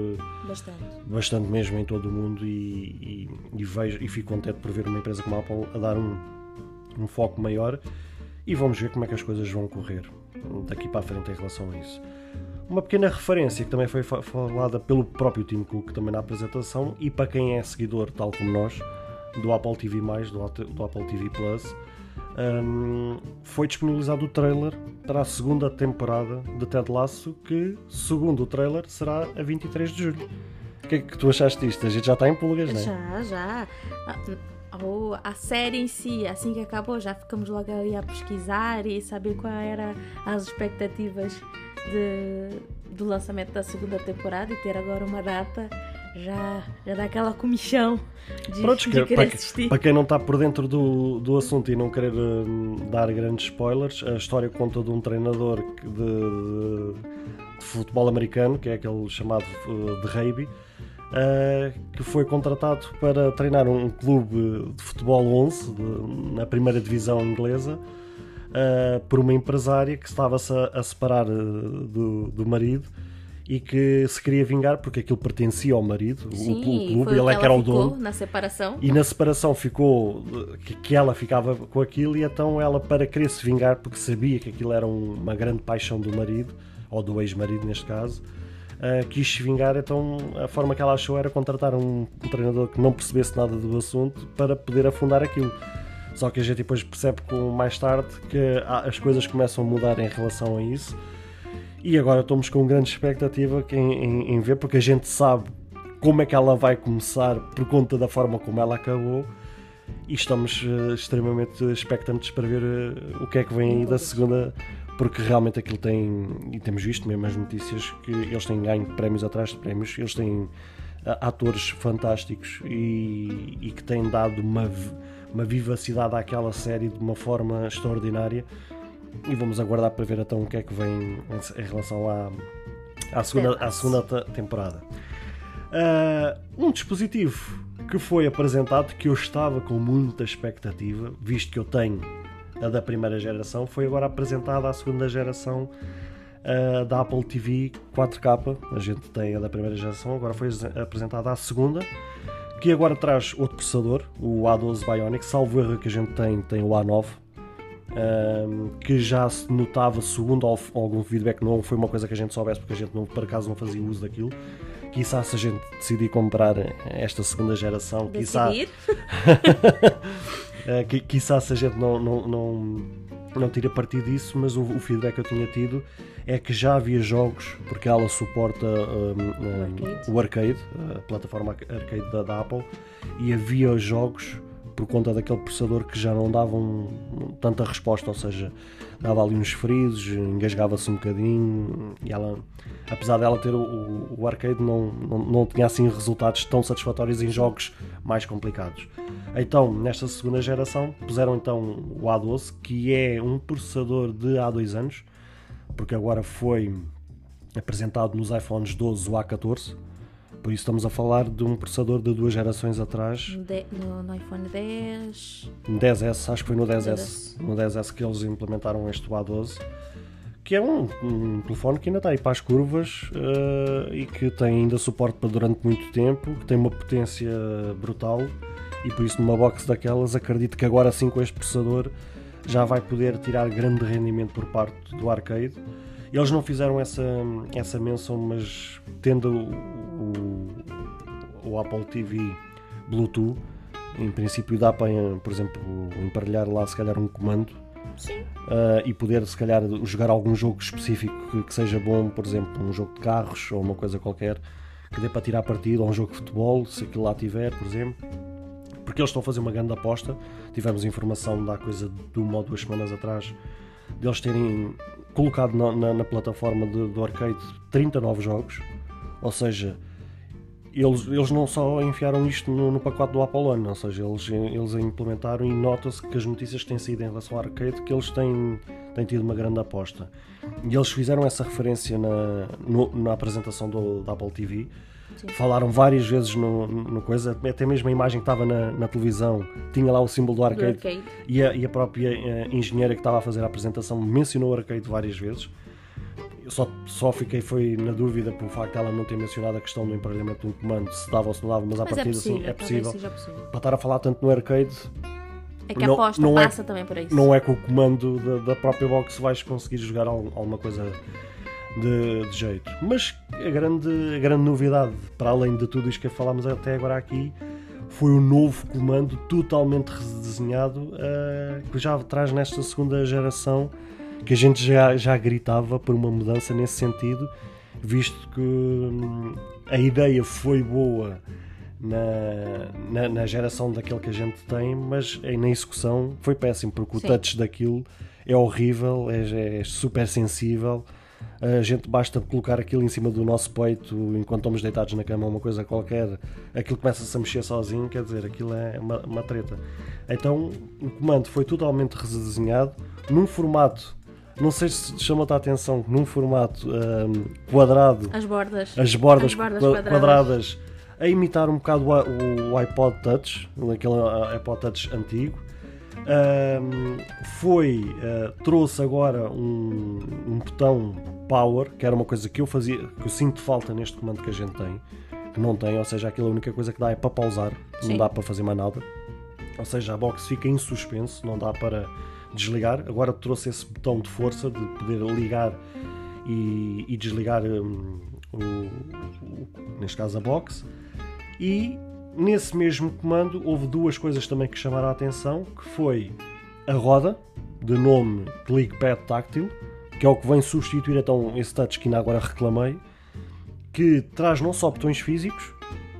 bastante. bastante mesmo em todo o mundo e, e, e, vejo e fico contente por ver uma empresa como a Apple a dar um, um foco maior e vamos ver como é que as coisas vão correr daqui para a frente em relação a isso. Uma pequena referência que também foi falada pelo próprio Tim Cook também na apresentação e para quem é seguidor, tal como nós, do Apple TV+, do, do Apple TV Plus, um, foi disponibilizado o trailer para a segunda temporada de Ted Lasso, que, segundo o trailer, será a 23 de julho. O que é que tu achaste disto? A gente já está em pulgas, não é? Já, já. Ah, a série em si, assim que acabou, já ficamos logo ali a pesquisar e saber qual era as expectativas de, do lançamento da segunda temporada e ter agora uma data já, já dá aquela comichão de, Pronto, de que- querer para, assistir. para quem não está por dentro do, do assunto e não querer hum, dar grandes spoilers, a história conta de um treinador de, de- de futebol americano, que é aquele chamado uh, de rugby, uh, que foi contratado para treinar um clube de futebol 11 de- na primeira divisão inglesa. uh, por uma empresária que estava-se a, a separar uh, do, do marido e que se queria vingar porque aquilo pertencia ao marido, o- Sim, o, clube, foi ele o é que era o dono. na separação. E na separação ficou que, que ela ficava com aquilo, e então ela, para querer se vingar, porque sabia que aquilo era um- uma grande paixão do marido, ou do ex-marido neste caso, ah, quis se vingar. Então a forma que ela achou era contratar um, um treinador que não percebesse nada do assunto para poder afundar aquilo. Só que a gente depois percebe com mais tarde que as coisas começam a mudar em relação a isso. E agora estamos com grande expectativa em, em- em ver, porque a gente sabe como é que ela vai começar por conta da forma como ela acabou. E estamos eh, extremamente expectantes para ver eh, o que é que vem aí da segunda, porque realmente aquilo tem, e temos visto mesmo as notícias, que eles têm ganho prémios atrás de prémios, eles têm ah, atores fantásticos e, e que têm dado uma, uma vivacidade àquela série de uma forma extraordinária. E vamos aguardar para ver então o que é que vem em, relação à, à segunda, à segunda te- temporada. Ah, um dispositivo que foi apresentado que eu estava com muita expectativa, visto que eu tenho a da primeira geração, foi agora apresentada a segunda geração ah, da Apple TV 4K. A gente tem a da primeira geração, agora foi apresentada a segunda, que agora traz outro processador, o A12 Bionic, salvo erro que a gente tem, tem o A9. Um, que já se notava, segundo al- algum feedback, não foi uma coisa que a gente soubesse, porque a gente não, por acaso não fazia uso daquilo. Quizá se a gente decidir comprar esta segunda geração, Decidir. uh, qui- quizá se a gente não, não, não, não tira partido disso, mas o, o feedback que eu tinha tido é que já havia jogos, porque ela suporta um, um, arcade. o arcade, a plataforma arcade da, da Apple, e havia jogos por conta daquele processador que já não davam tanta resposta, ou seja, dava ali uns frisos, engasgava-se um bocadinho e ela, apesar dela ter o- o arcade, não, não, não tinha assim resultados tão satisfatórios em jogos mais complicados. Então, nesta segunda geração, puseram então o A12, que é um processador de há dois anos, porque agora foi apresentado nos iPhones 12 o A14, por isso estamos a falar de um processador de duas gerações atrás, No, de- no- no iPhone 10. no 10S, acho que foi no 10S, 10S. no 10S que eles implementaram este A12, que é um, um telefone que ainda está aí para as curvas eh, e que tem ainda suporte para durante muito tempo, que tem uma potência brutal e por isso numa box daquelas acredito que agora sim com este processador já vai poder tirar grande rendimento por parte do arcade. Eles não fizeram essa, essa menção, mas tendo o, o, o Apple TV Bluetooth, em princípio dá para, por exemplo, emparelhar lá se calhar um comando uh, e poder se calhar jogar algum jogo específico que, que seja bom, por exemplo, um jogo de carros ou uma coisa qualquer que dê para tirar partido, ou um jogo de futebol, se aquilo lá tiver, por exemplo. Porque eles estão a fazer uma grande aposta. Tivemos informação da coisa de uma ou duas semanas atrás deles terem colocado na, na- na plataforma de- do arcade 30 novos jogos. Ou seja, eles, eles não só enfiaram isto no, no pacote do Apple One, ou seja, eles, eles implementaram e nota-se que as notícias que têm saído em relação ao arcade que eles têm, têm tido uma grande aposta. E eles fizeram essa referência na, no- na apresentação do, da Apple TV. Sim. Falaram várias vezes no, no coisa, até mesmo a imagem que estava na, na televisão tinha lá o símbolo do Do arcade, arcade. E, a, e a própria eh, engenheira que estava a fazer a apresentação mencionou o arcade várias vezes. Eu só, só fiquei foi na dúvida pelo facto de ela não ter mencionado a questão do emparelhamento de um comando, se dava ou se não dava, mas a Mas é partir possível, assim é possível. possível. Para estar a falar tanto no arcade, É que a Não- aposta não é- passa também por isso. não é com o comando da, da própria box vais conseguir jogar al- alguma coisa de, de jeito. Mas a grande, a grande novidade, para além de tudo isto que falámos até agora aqui, foi o novo comando totalmente redesenhado eh, que já traz nesta segunda geração que a gente já, já gritava por uma mudança nesse sentido visto que hum, a ideia foi boa na, na, na, geração daquele que a gente tem, mas na execução foi péssimo, porque Sim. o touch daquilo é horrível, é, é, super sensível. A gente basta colocar aquilo em cima do nosso peito enquanto estamos deitados na cama, uma coisa qualquer, aquilo começa-se a mexer sozinho, quer dizer, aquilo é uma, uma treta. Então o comando foi totalmente redesenhado num formato não sei se chamou-te a atenção num formato um, quadrado. As bordas. As bordas, as bordas quadradas. quadradas. a imitar um bocado o, iPod Touch, aquele uh, iPod Touch antigo. Foi, uh, trouxe agora um, um, botão Power, que era uma coisa que eu fazia, que eu sinto falta neste comando que a gente tem, que não tem, ou seja, aquilo a única coisa que dá é para pausar, Sim. não dá para fazer mais nada. Ou seja, a box fica em suspenso, não dá para desligar. Agora trouxe esse botão de força de poder ligar e, e desligar um, o, o, neste caso a box. E nesse mesmo comando houve duas coisas também que chamaram a atenção, que foi a roda, de nome ClickPad Táctil, que é o que vem substituir então esse touch que ainda agora reclamei, que traz não só botões físicos,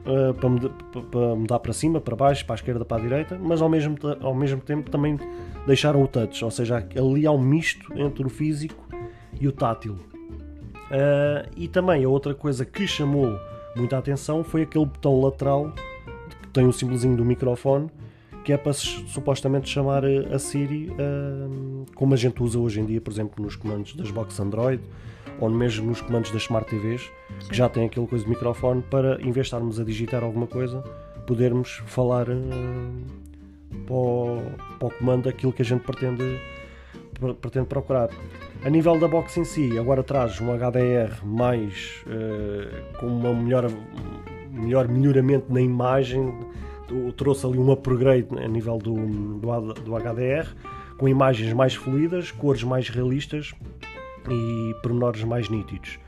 uh, para, mudar, para mudar para cima, para baixo, para a esquerda, para a direita, mas ao mesmo, ao mesmo tempo também deixaram o touch, ou seja, ali há um misto entre o físico e o tátil. Uh, e também a outra coisa que chamou muita atenção foi aquele botão lateral tem o símbolozinho do microfone que é para supostamente chamar a Siri uh, como a gente usa hoje em dia, por exemplo, nos comandos das boxes Android ou mesmo nos comandos das Smart TVs, Sim. que já tem aquele coisa de microfone para, em vez de estarmos a digitar alguma coisa, podermos falar uh, para, o, para o comando aquilo que a gente pretende, pretende procurar. A nível da box em si, agora traz um HDR mais uh, com uma melhor, melhor melhoramento na imagem, trouxe ali um upgrade a nível do, do, do HDR, com imagens mais fluídas, cores mais realistas e pormenores mais nítidos.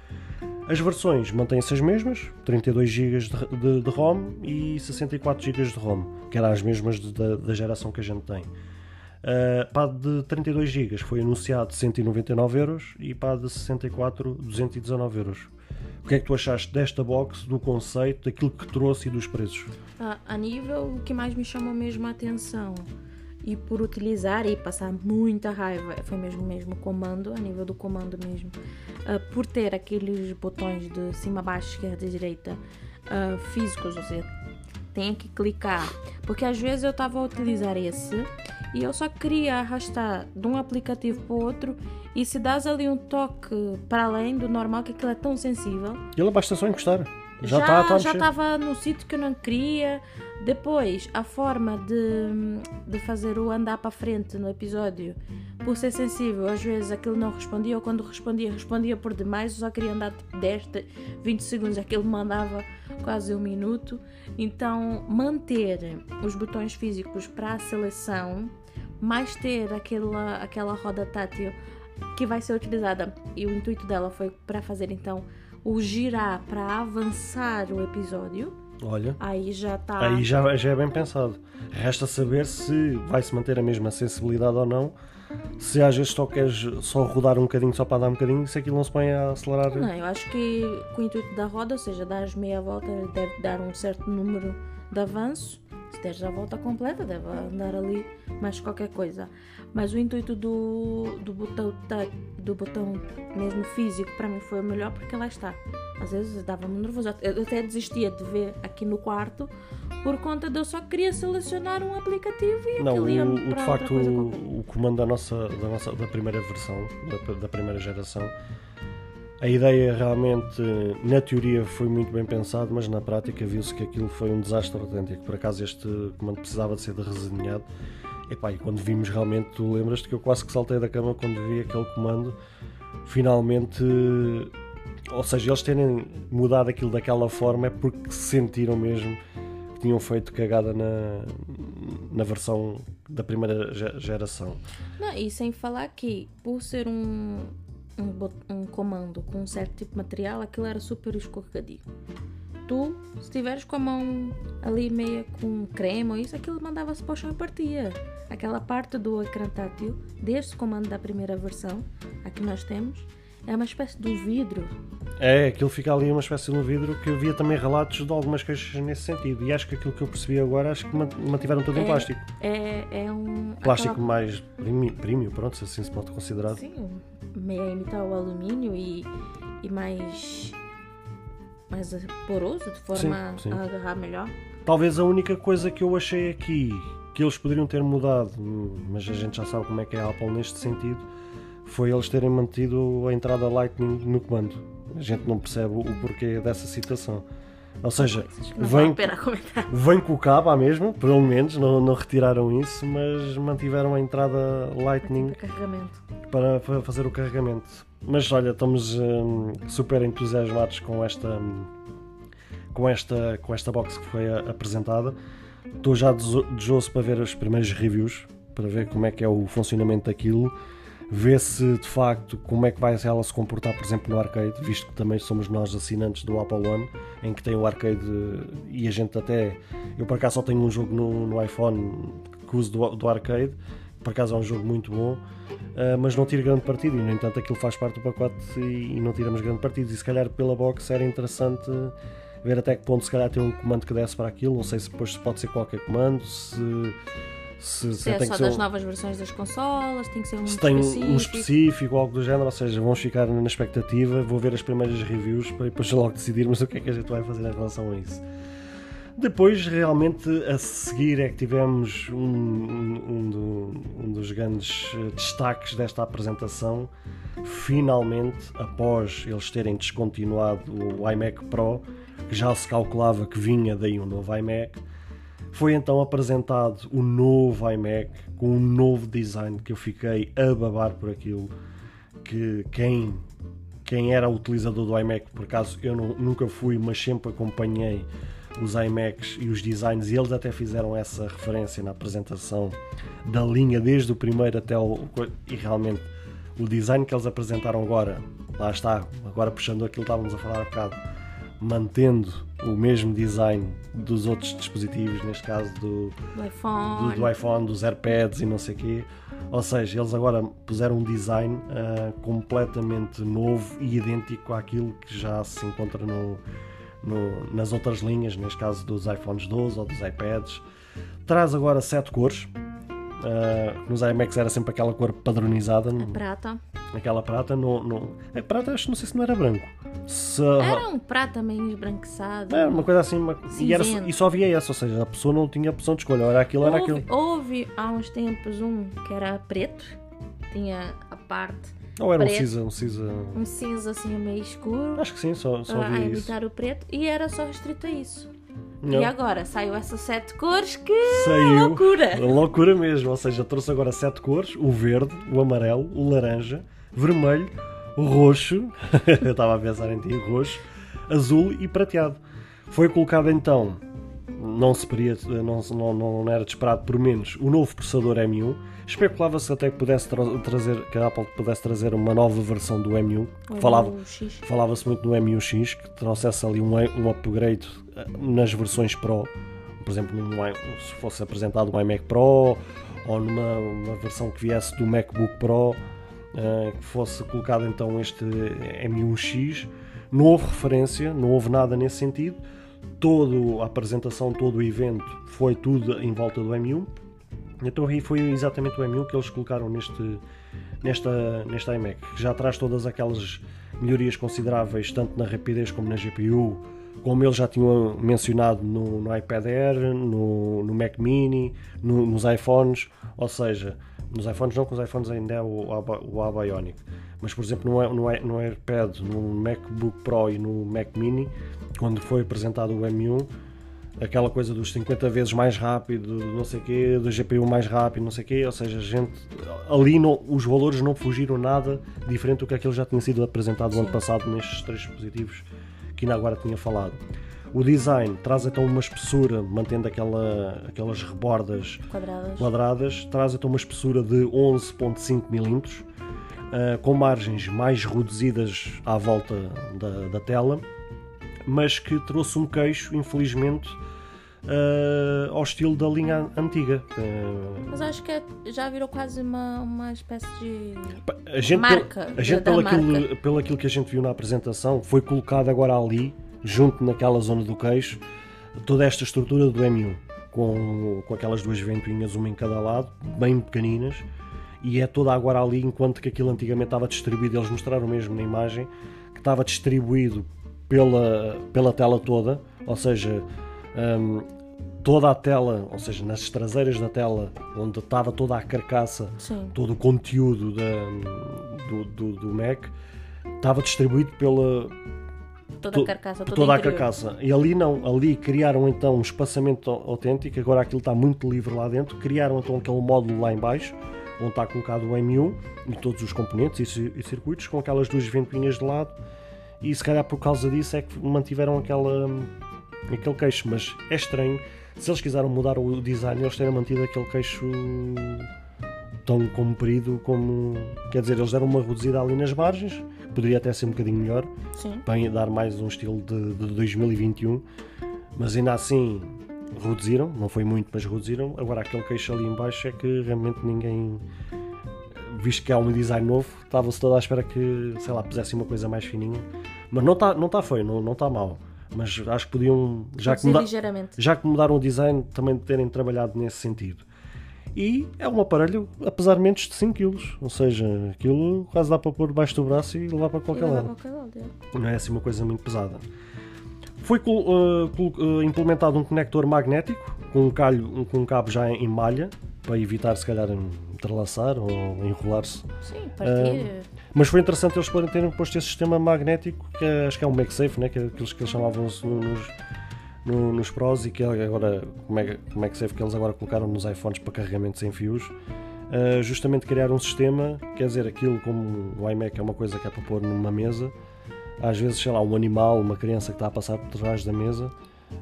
As versões mantêm-se as mesmas, 32 GB de, de, de, ROM e 64 GB de ROM, que eram as mesmas de, da, geração que a gente tem. Uh, para de 32 GB foi anunciado 199 euros e para de 64 219 euros. O que é que tu achaste desta box, do conceito, daquilo que trouxe e dos preços? Ah, a nível, o que mais me chamou mesmo a atenção e por utilizar e passar muita raiva foi mesmo mesmo comando a nível do comando mesmo uh, por ter aqueles botões de cima baixo esquerda e direita uh, físicos ou seja tem que clicar porque às vezes eu estava a utilizar esse e eu só queria arrastar de um aplicativo para o outro e se dás ali um toque para além do normal que aquilo é tão sensível. Ele basta só encostar. Já já tá, já estava no sítio que eu não queria. Depois, a forma de, de fazer o andar para frente no episódio, por ser sensível, às vezes aquilo não respondia, ou quando respondia, respondia por demais, eu só queria andar tipo 10, 20 segundos, aquilo mandava quase um minuto. Então, manter os botões físicos para a seleção, mais ter aquela, aquela roda tátil que vai ser utilizada, e o intuito dela foi para fazer então o girar para avançar o episódio Olha. Aí já está. Aí já, já é bem pensado. Resta saber se vai se manter a mesma sensibilidade ou não. Se às vezes só queres só rodar um bocadinho só para dar um bocadinho, se aquilo não se põe a acelerar. Não, eu acho que com o intuito da roda, ou seja, dar meia volta, deve dar um certo número de avanço. Se deres a volta completa, deve andar ali mais qualquer coisa. Mas o intuito do, do, botão, do botão mesmo físico para mim foi o melhor porque lá está. Às vezes dava-me nervoso. Eu até desistia de ver aqui no quarto por conta de eu só queria selecionar um aplicativo e Não, ia o, o, de facto o, o, comando da nossa, da nossa da primeira versão, da, da primeira geração, a ideia realmente, na teoria, foi muito bem pensado, mas na prática viu-se que aquilo foi um desastre autêntico. Por acaso, este comando precisava de ser redesenhado. Epá, e quando vimos realmente, tu lembras-te que eu quase que saltei da cama quando vi aquele comando. Finalmente, ou seja, eles terem mudado aquilo daquela forma é porque sentiram mesmo que tinham feito cagada na, na versão da primeira geração. Não, e sem falar que, por ser um, um, um comando com um certo tipo de material, aquilo era super escorregadio tu, se tiveres com a mão ali meia com creme ou isso, aquilo mandava-se para o chão e partia. Aquela parte do ecrã tátil, deste comando da primeira versão, a que nós temos, É uma espécie de vidro. É, aquilo fica ali uma espécie de um vidro que havia também relatos de algumas queixas nesse sentido. E acho que aquilo que eu percebi agora, acho que mantiveram tudo em plástico. É, é um. Plástico aquela... mais premium, pronto, se assim se pode considerar. Sim, meio a imitar o alumínio e, e mais. Mais poroso, de forma sim, sim. a agarrar melhor. Talvez a única coisa que eu achei aqui que eles poderiam ter mudado, mas a gente já sabe como é que é a Apple neste sentido, foi eles terem mantido a entrada Lightning no comando. A gente não percebe o porquê dessa situação. Ou seja, vem, vem com o cabo à mesma, pelo menos, não, não retiraram isso, mas mantiveram a entrada Lightning para, para, fazer o carregamento. Mas olha, estamos hum, super entusiasmados com esta, com esta, com esta box que foi apresentada. Estou já desejoso para ver os primeiros reviews, para ver como é que é o funcionamento daquilo, ver se de facto como é que vai ela se comportar, por exemplo, no arcade, visto que também somos nós assinantes do Apple One, em que tem o arcade e a gente até. Eu por acaso só tenho um jogo no, no iPhone que uso do, do arcade, por acaso é um jogo muito bom, uh, mas não tira grande partido e, no entanto, aquilo faz parte do pacote e, e não tiramos grande partido. E se calhar pela box era interessante ver até que ponto se calhar tem um comando que desse para aquilo, não sei se depois pode ser qualquer comando, se se, se, é só das um, novas versões das consolas, tem que ser um se tem específico. um específico ou algo do género, ou seja, vamos ficar na expectativa, vou ver as primeiras reviews para depois logo decidirmos o que é que a gente vai fazer em relação a isso. Depois, realmente, a seguir é que tivemos um, um, um, um dos grandes eh, destaques desta apresentação. Finalmente, após eles terem descontinuado o iMac Pro, que já se calculava que vinha daí um novo iMac. Foi então apresentado o novo iMac com um novo design que eu fiquei a babar por aquilo. Que quem, quem era utilizador do iMac, por acaso eu não, nunca fui, mas sempre acompanhei os iMacs e os designs, e eles até fizeram essa referência na apresentação da linha, desde o primeiro até o. E realmente o design que eles apresentaram agora, lá está, agora puxando aquilo que estávamos a falar há bocado mantendo o mesmo design dos outros dispositivos, neste caso do, do iPhone, do, do iPhone dos AirPads e não sei o quê. Ou seja, eles agora puseram um design uh, completamente novo e idêntico àquilo que já se encontra no, no, nas outras linhas, neste caso dos iPhones 12 ou dos iPads. Traz agora sete cores. Uh, nos iMacs era sempre aquela cor padronizada. A prata aquela prata no, no... A prata acho que não sei se não era branco. Se... Era um prata meio esbranquiçado. Era uma coisa assim. Uma... E, era, e só havia essa, ou seja, a pessoa não tinha opção de escolha. Era aquilo, houve, era aquilo. Houve há uns tempos um que era preto, tinha a parte. Ou era um cinza, um cinza. Um cinza assim meio escuro. Acho que sim, só, só a, a imitar o preto. E era só restrito a isso. Não. E agora saiu essas sete cores que saiu. loucura! Loucura mesmo, ou seja, trouxe agora sete cores: o verde, o amarelo, o laranja, vermelho, roxo, eu estava a pensar em ti, roxo, azul e prateado. Foi colocado então, não se peria, não, não, não era desesperado por menos, o novo processador M1. Especulava-se até que pudesse tra trazer, que a Apple pudesse trazer uma nova versão do M1. Falava, Falava-se muito no M1X, que trouxesse ali um, um upgrade eh, nas versões Pro. Por exemplo, se fosse apresentado um iMac Pro ou numa versão que viesse do MacBook Pro uh, que fosse colocado então este M1X. Não houve referência, não houve nada nesse sentido. Toda a apresentação, todo o evento foi tudo em volta do M1. Então aí foi exatamente o M1 que eles colocaram neste, nesta, neste iMac, que já traz todas aquelas melhorias consideráveis, tanto na rapidez como na GPU, como eles já tinham mencionado no, no iPad Air, no, no Mac Mini, no, nos iPhones, ou seja, nos iPhones não, com os iPhones ainda é o, o A Bionic. Mas, por exemplo, no, no, no iPad, no MacBook Pro e no Mac Mini, quando foi apresentado o M1, aquela coisa dos 50 vezes mais rápido, não sei quê, do GPU mais rápido, não sei quê, ou seja, gente, ali não, os valores não fugiram nada diferente do que aquilo já tinha sido apresentado no ano passado nestes três dispositivos que ainda agora tinha falado. O design traz então uma espessura, mantendo aquela, aquelas rebordas quadradas. quadradas, traz então uma espessura de 11.5 mm, uh, com margens mais reduzidas à volta da, da, tela, mas que trouxe um queixo, infelizmente, uh, ao estilo da linha antiga. Uh, Mas acho que é, já virou quase uma, uma espécie de a gente, marca. A gente, pelo, aquilo, pelo aquilo que a gente viu na apresentação, foi colocado agora ali, junto naquela zona do queixo, toda esta estrutura do M1, com, com aquelas duas ventoinhas, uma em cada lado, bem pequeninas, e é toda agora ali, enquanto que aquilo antigamente estava distribuído, eles mostraram mesmo na imagem, que estava distribuído pela, pela tela toda, ou seja, um, toda a tela, ou seja, nas traseiras da tela, onde estava toda a carcaça, Sim. todo o conteúdo da, do, do, do, Mac, estava distribuído pela. Toda a carcaça, toda, toda a carcaça. E ali não, ali criaram então um espaçamento autêntico, agora aquilo está muito livre lá dentro, criaram então aquele módulo lá em baixo, onde está colocado o M1 e todos os componentes e, e circuitos, com aquelas duas ventoinhas de lado, e se calhar por causa disso é que mantiveram aquela, aquele queixo, mas é estranho se eles quiseram mudar o design, eles terem mantido aquele queixo tão comprido como. Quer dizer, eles deram uma reduzida ali nas margens, poderia até ser um bocadinho melhor, Sim. para dar mais um estilo de, de 2021, mas ainda assim reduziram, não foi muito, mas reduziram. Agora aquele queixo ali embaixo é que realmente ninguém. Visto que é um design novo, estava-se toda à espera que, sei lá, pusessem uma coisa mais fininha. Mas não está não tá feio, não está não tá mal mas acho que podiam, já que, muda, já que mudaram o design, também terem trabalhado nesse sentido. E é um aparelho, apesar de menos de 5 kg, ou seja, aquilo quase dá para pôr debaixo do braço e levar para qualquer lado. Qualquer lado é. Não é assim uma coisa muito pesada. Foi uh, implementado um conector magnético com um, calho, com um cabo já em malha para evitar se calhar entrelaçar ou enrolar-se. Sim, partir. Uh, mas foi interessante eles poderem terem posto esse sistema magnético, que é, acho que é um MagSafe, né? que é aqueles que eles chamavam nos, no, nos Pros e que agora, o MagSafe que eles agora colocaram nos iPhones para carregamento sem fios. Uh, justamente criar um sistema, quer dizer, aquilo como o iMac é uma coisa que é para pôr numa mesa, às vezes, sei lá, um animal, uma criança que está a passar por trás da mesa,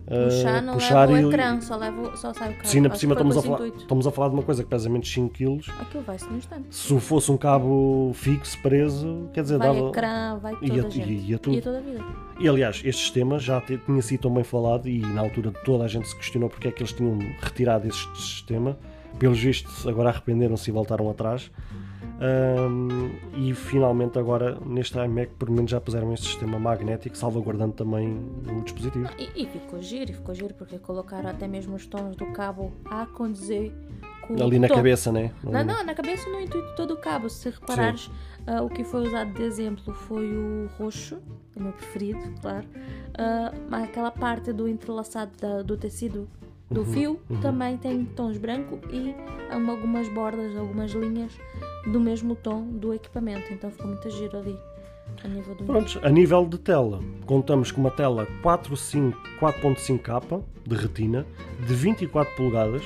Puxar, não puxar leva o ecrã, só, só sai o cabo. Sim, por cima estamos a, falar, estamos a falar de uma coisa que pesa menos de 5 kg. Aquilo vai-se no instante. Se fosse um cabo fixo, preso, quer dizer, vai dava. ecrã, vai toda ia, a gente. Ia, tudo. ia toda a vida. E aliás, este sistema já tinha sido tão bem falado e na altura toda a gente se questionou porque é que eles tinham retirado este sistema. Pelos vistos, agora arrependeram-se e voltaram atrás. Um, e finalmente agora neste iMac por menos já puseram este sistema magnético salvaguardando também o dispositivo e, e ficou giro, ficou giro porque colocaram até mesmo os tons do cabo a condizer com ali na tom. cabeça, né? Não, não, na cabeça no intuito todo o cabo se reparares uh, o que foi usado de exemplo foi o roxo o meu preferido, claro uh, aquela parte do entrelaçado da, do tecido do uhum, fio uhum. também tem tons branco e algumas bordas, algumas linhas do mesmo tom do equipamento, então ficou muito giro ali. A nível, do Pronto, a nível de tela, contamos com uma tela 4.5K de retina de 24 polegadas,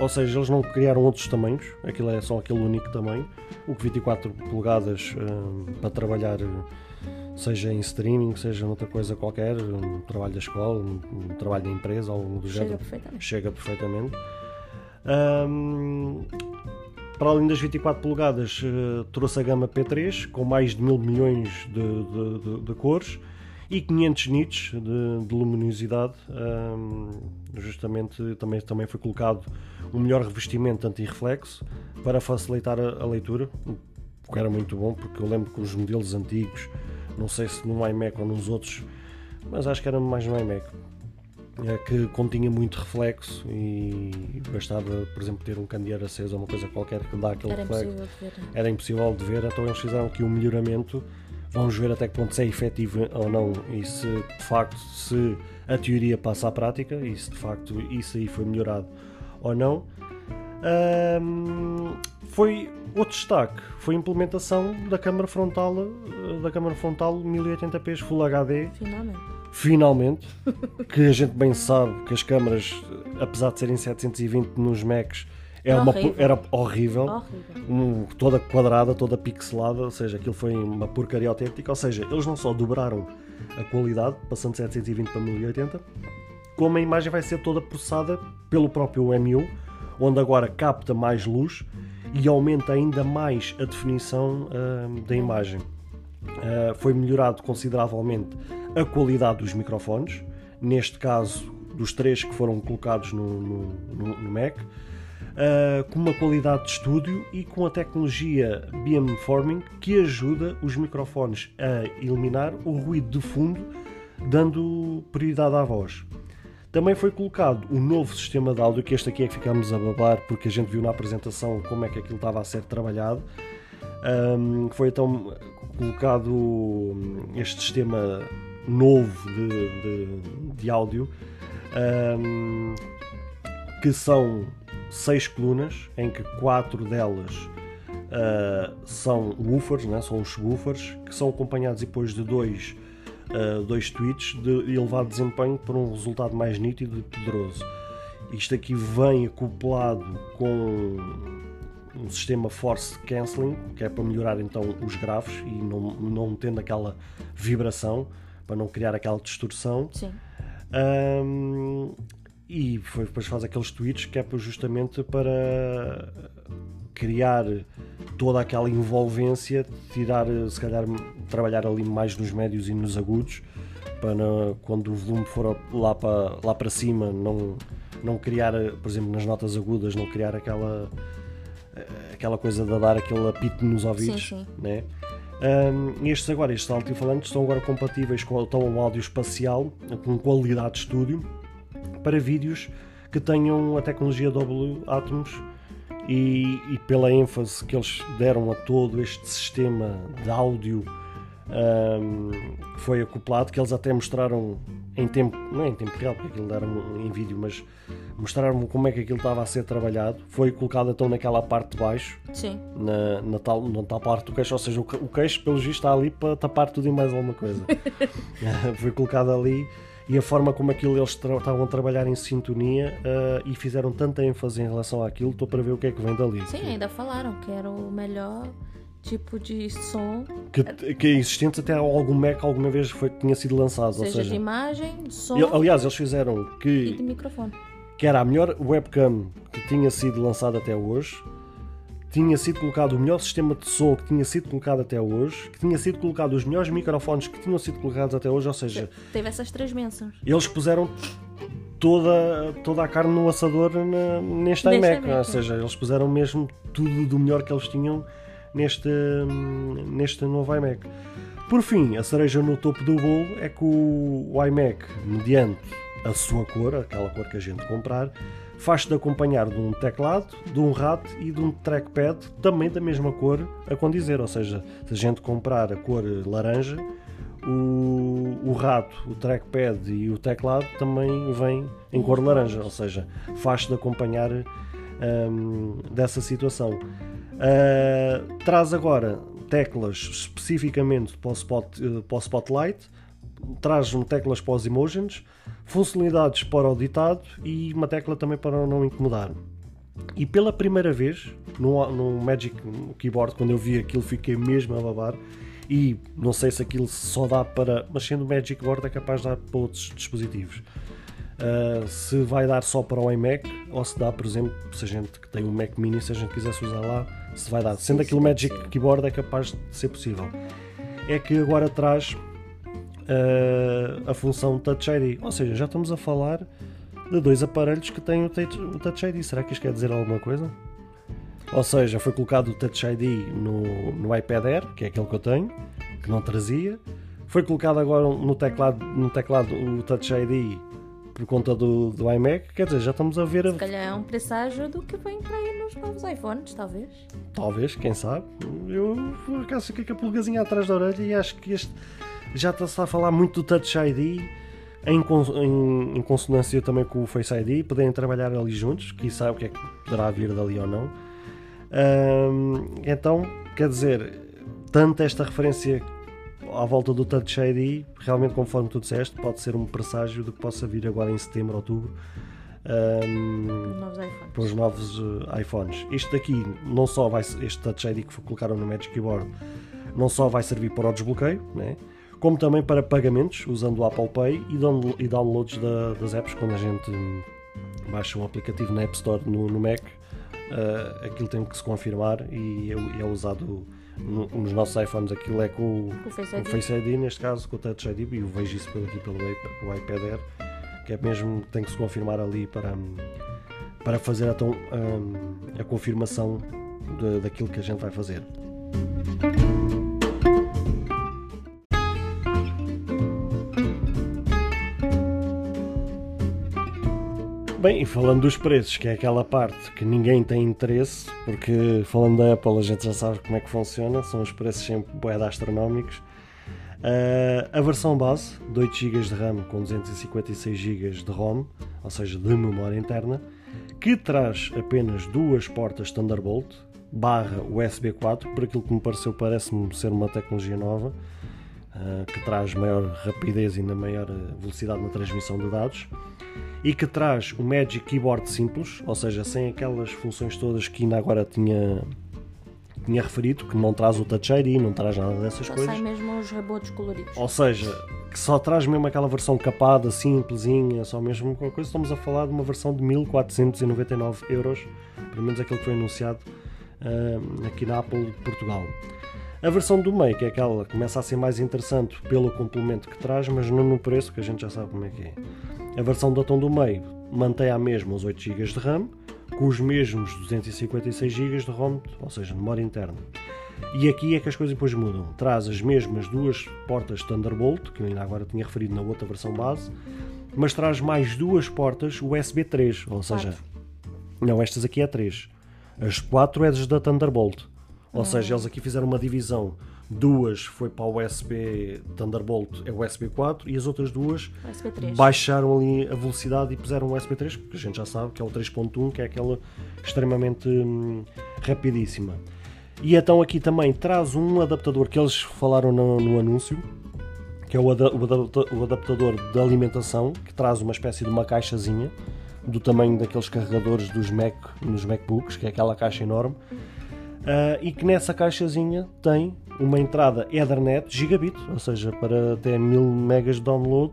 ou seja, eles não criaram outros tamanhos, aquilo é só aquele único tamanho, o que 24 polegadas um, para trabalhar seja em streaming, seja noutra coisa qualquer, um trabalho da escola, um, trabalho da empresa, algo do Chega Perfeitamente. Chega perfeitamente. Um, para além das 24 polegadas, uh, trouxe a gama P3 com mais de mil milhões de, de, de, de cores e 500 nits de, luminosidade. Um, justamente também, também foi colocado um melhor revestimento anti-reflexo para facilitar a, a leitura, o que era muito bom, porque eu lembro que os modelos antigos não sei se no iMac ou nos outros, mas acho que era mais no iMac, que continha muito reflexo e bastava, por exemplo, ter um candeeiro aceso ou uma coisa qualquer que dá aquele era reflexo. Impossível de ver. Era impossível de ver, então eles fizeram aqui um melhoramento. Vamos ver até que ponto se é efetivo ou não e se de facto se a teoria passa à prática e se de facto isso aí foi melhorado ou não. Um, foi outro destaque foi a implementação da câmara frontal eh, da câmara frontal 1080p Full HD finalmente finalmente que a gente bem sabe que as câmaras apesar de serem 720 nos Macs é uma, horrível. era horrível, horrível. Um, toda quadrada, toda pixelada, ou seja, aquilo foi uma porcaria autêntica. Ou seja, eles não só dobraram a qualidade, passando de 720 para 1080, como a imagem vai ser toda processada pelo próprio MU, onde agora capta mais luz e aumenta ainda mais a definição uh, da imagem. Uh, foi melhorado consideravelmente a qualidade dos microfones, neste caso dos três que foram colocados no, no, no, no Mac, uh, com uma qualidade de estúdio e com a tecnologia beamforming que ajuda os microfones a eliminar o ruído de fundo, dando prioridade à voz. Também foi colocado o novo sistema de áudio, que este aqui é que ficamos a babar, porque a gente viu na apresentação como é que aquilo estava a ser trabalhado. Um, foi então colocado este sistema novo de, de, de áudio, um, que são seis colunas, em que quatro delas uh, são woofers, né? são os woofers, que são acompanhados depois de dois uh, dois tweets de elevado desempenho para um resultado mais nítido e poderoso. Isto aqui vem acoplado com um sistema force cancelling, que é para melhorar então os graves e não, não tendo aquela vibração, para não criar aquela distorção. Sim. Um, e depois faz aqueles tweets que é justamente para criar toda aquela envolvência, tirar, se calhar, trabalhar ali mais nos médios e nos agudos, para quando o volume for lá para, lá para cima, não, não criar, por exemplo, nas notas agudas, não criar aquela, aquela coisa de dar aquele apito nos ouvidos. Sim, sim. Né? Um, estes agora, estes altifalantes, estão agora compatíveis com, estão um áudio espacial com qualidade de estúdio para vídeos que tenham a tecnologia Dolby Atmos e, e, pela ênfase que eles deram a todo este sistema de áudio um, foi acoplado, que eles até mostraram em tempo, não é em tempo real, porque aquilo deram em vídeo, mas mostraram como é que aquilo estava a ser trabalhado. Foi colocado então naquela parte de baixo, Sim. Na, na, tal, na tal parte do queixo, ou seja, o, o queixo, pelo visto, está ali para tapar tudo e mais alguma coisa. foi colocado ali e a forma como aquilo eles estavam a trabalhar em sintonia uh, e fizeram tanta ênfase em relação àquilo, estou para ver o que é que vem dali. Sim, ainda falaram que era o melhor tipo de som que, que é existente até algum Mac alguma vez foi, tinha sido lançado. Seja, ou seja de imagem, som. aliás, eles fizeram que. E de microfone. Que era a melhor webcam que tinha sido lançada até hoje tinha sido colocado o melhor sistema de som que tinha sido colocado até hoje, que tinha sido colocado os melhores microfones que tinham sido colocados até hoje, ou seja, teve essas três bênçãos. Eles puseram toda, toda a carne no assador na, neste, iMac, ou seja, eles puseram mesmo tudo do melhor que eles tinham neste, neste novo iMac. Por fim, a cereja no topo do bolo é que o, iMac, mediante a sua cor, aquela cor que a gente comprar, faz-se de acompanhar de um teclado, de um rato e de um trackpad também da mesma cor a condizer, ou seja, se a gente comprar a cor laranja, o, o rato, o trackpad e o teclado também vêm em cor laranja, ou seja, faz-se de acompanhar um, dessa situação. Uh, traz agora teclas especificamente para o, spot, uh, para o Spotlight, traz teclas para os emojis, funcionalidades para o ditado e uma tecla também para não incomodar. E pela primeira vez no, no Magic Keyboard, quando eu vi aquilo, fiquei mesmo a babar. E não sei se aquilo só dá para. Mas sendo Magic Keyboard é capaz de dar para outros dispositivos. Uh, se vai dar só para o iMac ou se dá, por exemplo, se a gente que tem um Mac Mini, se a gente quisesse usar lá, se vai dar. Sendo aquilo Magic Keyboard é capaz de ser possível. É que agora traz uh, a função Touch ID. Ou seja, já estamos a falar de dois aparelhos que têm o Touch ID. Será que isto quer dizer alguma coisa? Ou seja, foi colocado o Touch ID no, no iPad Air, que é aquele que eu tenho, que não trazia. Foi colocado agora no teclado, no teclado o Touch ID por conta do, do iMac. Quer dizer, já estamos a ver. Se calhar é um presságio do que vem para aí nos novos iPhones, talvez. Talvez, quem sabe. Eu por acaso fiquei com a pulgazinha atrás da orelha e acho que este já está-se a falar muito do Touch ID em, em, em, consonância também com o Face ID, poderem trabalhar ali juntos, quem sabe o que é que poderá vir dali ou não. Então, quer dizer, tanto esta referência à volta do Touch ID, realmente, conforme tu disseste, pode ser um presságio do que possa vir agora em setembro, outubro. Um, para os novos uh, iPhones. Isto daqui não só vai este Touch ID que colocaram no Magic Keyboard não só vai servir para o desbloqueio, né? como também para pagamentos usando o Apple Pay e downloads da, das apps quando a gente baixa um aplicativo na App Store no, no Mac. Uh, aquilo tem que se confirmar e é, é usado no, nos nossos iPhones. Aquilo é com o, o, Face, ID. o Face ID, neste caso com o Touch ID, e eu vejo isso aqui pelo, pelo iPad Air, que é mesmo tem que se confirmar ali para, para fazer então a, a confirmação de, daquilo que a gente vai fazer. Bem, e falando dos preços, que é aquela parte que ninguém tem interesse, porque falando da Apple a gente já sabe como é que funciona, são os preços sempre boeda astronómicos. Uh, a versão base, de 8 GB de RAM com 256 GB de ROM, ou seja, de memória interna, que traz apenas duas portas Thunderbolt barra USB 4, por aquilo que me pareceu parece-me ser uma tecnologia nova, que traz maior rapidez e ainda maior velocidade na transmissão de dados e que traz o Magic Keyboard simples, ou seja, sem aquelas funções todas que ainda agora tinha, tinha referido, que não traz o Touch ID, não traz nada dessas Só coisas. sai mesmo os rebotes coloridos. Ou seja, que só traz mesmo aquela versão capada, simplesinha, só mesmo com coisa. Estamos a falar de uma versão de 1499 euros, pelo menos aquilo que foi anunciado uh, aqui na Apple Portugal. A versão do meio, que é aquela que começa a ser mais interessante pelo complemento que traz, mas não no preço, que a gente já sabe como é que é. A versão do tom do meio mantém a mesma os 8 GB de RAM, com os mesmos 256 GB de ROM, ou seja, memória interna. E aqui é que as coisas depois mudam. Traz as mesmas duas portas Thunderbolt, que eu ainda agora tinha referido na outra versão base, mas traz mais duas portas USB 3, ou seja, Quatro. não, estas aqui é 3. As quatro é da Thunderbolt. Ou seja, eles aqui fizeram uma divisão. Duas foi para o USB Thunderbolt, é USB 4, e as outras duas USB 3. baixaram ali a velocidade e puseram o USB 3, que a gente já sabe que é o 3.1, que é aquela extremamente hum, rapidíssima. E então aqui também traz um adaptador que eles falaram no, no anúncio, que é o, ada- o adapta- o adaptador de alimentação, que traz uma espécie de uma caixazinha do tamanho daqueles carregadores dos Mac nos MacBooks, que é aquela caixa enorme, ah, e que nessa caixazinha tem uma entrada Ethernet gigabit, ou seja, para até 1000 megas de download,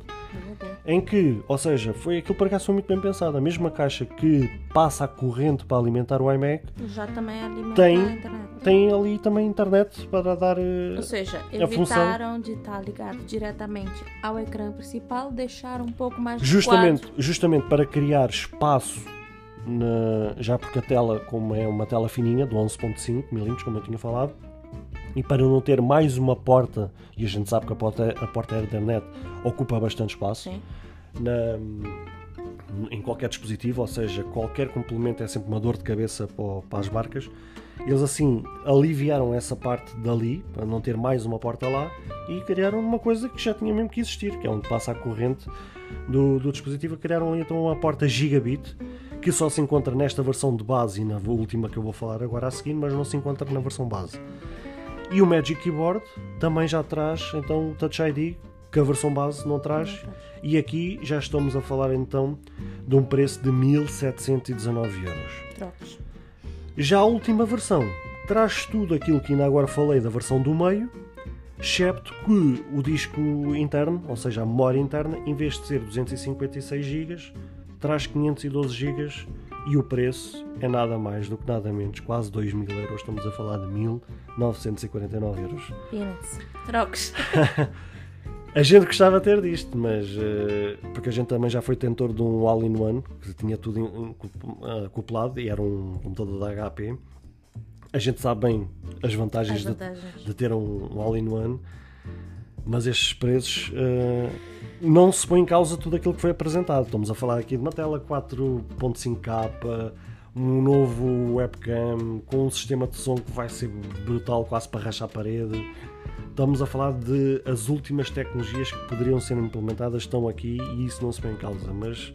em que, ou seja, foi aquilo para cá foi muito bem pensado. A mesma caixa que passa a corrente para alimentar o iMac Já também alimenta Tem- a internet. tem ali também internet para dar. eh, Ou seja, a função. evitaram de estar ligado diretamente ao ecrã principal, deixar um pouco mais Justamente, justamente para criar espaço, na- já porque a tela, como é uma tela fininha, de 11.5 mm, como eu tinha falado, e para não ter mais uma porta, e a gente sabe que a porta, a porta Ethernet ocupa bastante espaço, na- em qualquer dispositivo, ou seja, qualquer complemento é sempre uma dor de cabeça para as marcas. Eles assim aliviaram essa parte dali, para não ter mais uma porta lá, e criaram uma coisa que já tinha mesmo que existir, que é onde passa a corrente do, do dispositivo. Criaram ali então uma porta gigabit, que só se encontra nesta versão de base e na última que eu vou falar agora a seguir, mas não se encontra na versão base. E o Magic Keyboard também já traz então o Touch ID, que a versão base não traz. E aqui já estamos a falar então de um preço de 1719 euros. Já a última versão traz tudo aquilo que ainda agora falei da versão do meio, excepto que o disco interno, ou seja, a memória interna, em vez de ser 256 GB, traz 512 GB e o preço é nada mais do que nada menos, quase 2 mil euros. Estamos a falar de 1949 euros. Peanuts. Trocas. A gente gostava de ter disto, mas eh, porque a gente também já foi tentor de um all-in-one que tinha tudo em- acoplado e era um computador da HP. A gente sabe bem as vantagens, As de- vantagens. De, ter um, all-in-one, mas estes preços eh, não se põe em causa tudo aquilo que foi apresentado. Estamos a falar aqui de uma tela 4.5K, um novo webcam com um sistema de som que vai ser brutal, quase para rachar a parede. Estamos a falar de as últimas tecnologias que poderiam ser implementadas estão aqui e isso não se põe em causa. Mas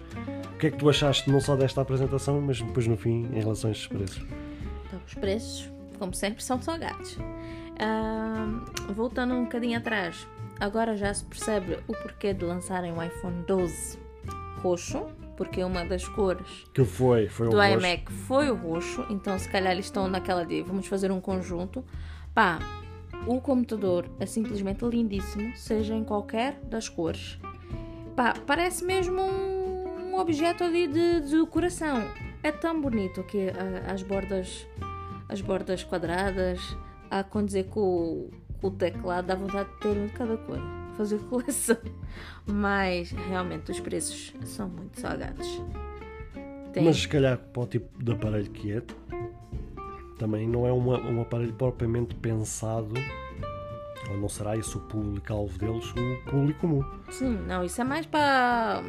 o que é que tu achaste não só desta apresentação, mas depois no fim em relação a estes preços? Os preços, como sempre, são salgados. Ahm, voltando um bocadinho atrás, agora já se percebe o porquê de lançarem o iPhone 12 roxo, porque uma das cores Que foi? Foi do um roxo. iMac foi o roxo, então se calhar eles estão naquela de vamos fazer um conjunto. Pá, o computador é simplesmente lindíssimo, seja em qualquer das cores. Pá, parece mesmo um, um objeto ali de, de decoração. É tão bonito que ah, as bordas as bordas quadradas condizer com, o- com o teclado, dá vontade de ter um de cada cor. fazer coleção. Mas realmente os preços são muito salgados. Tem... Mas se calhar para o tipo de aparelho que é, também não é uma, um aparelho propriamente pensado não será esse o público-alvo deles, o público comum. Sim, não, isso é mais para,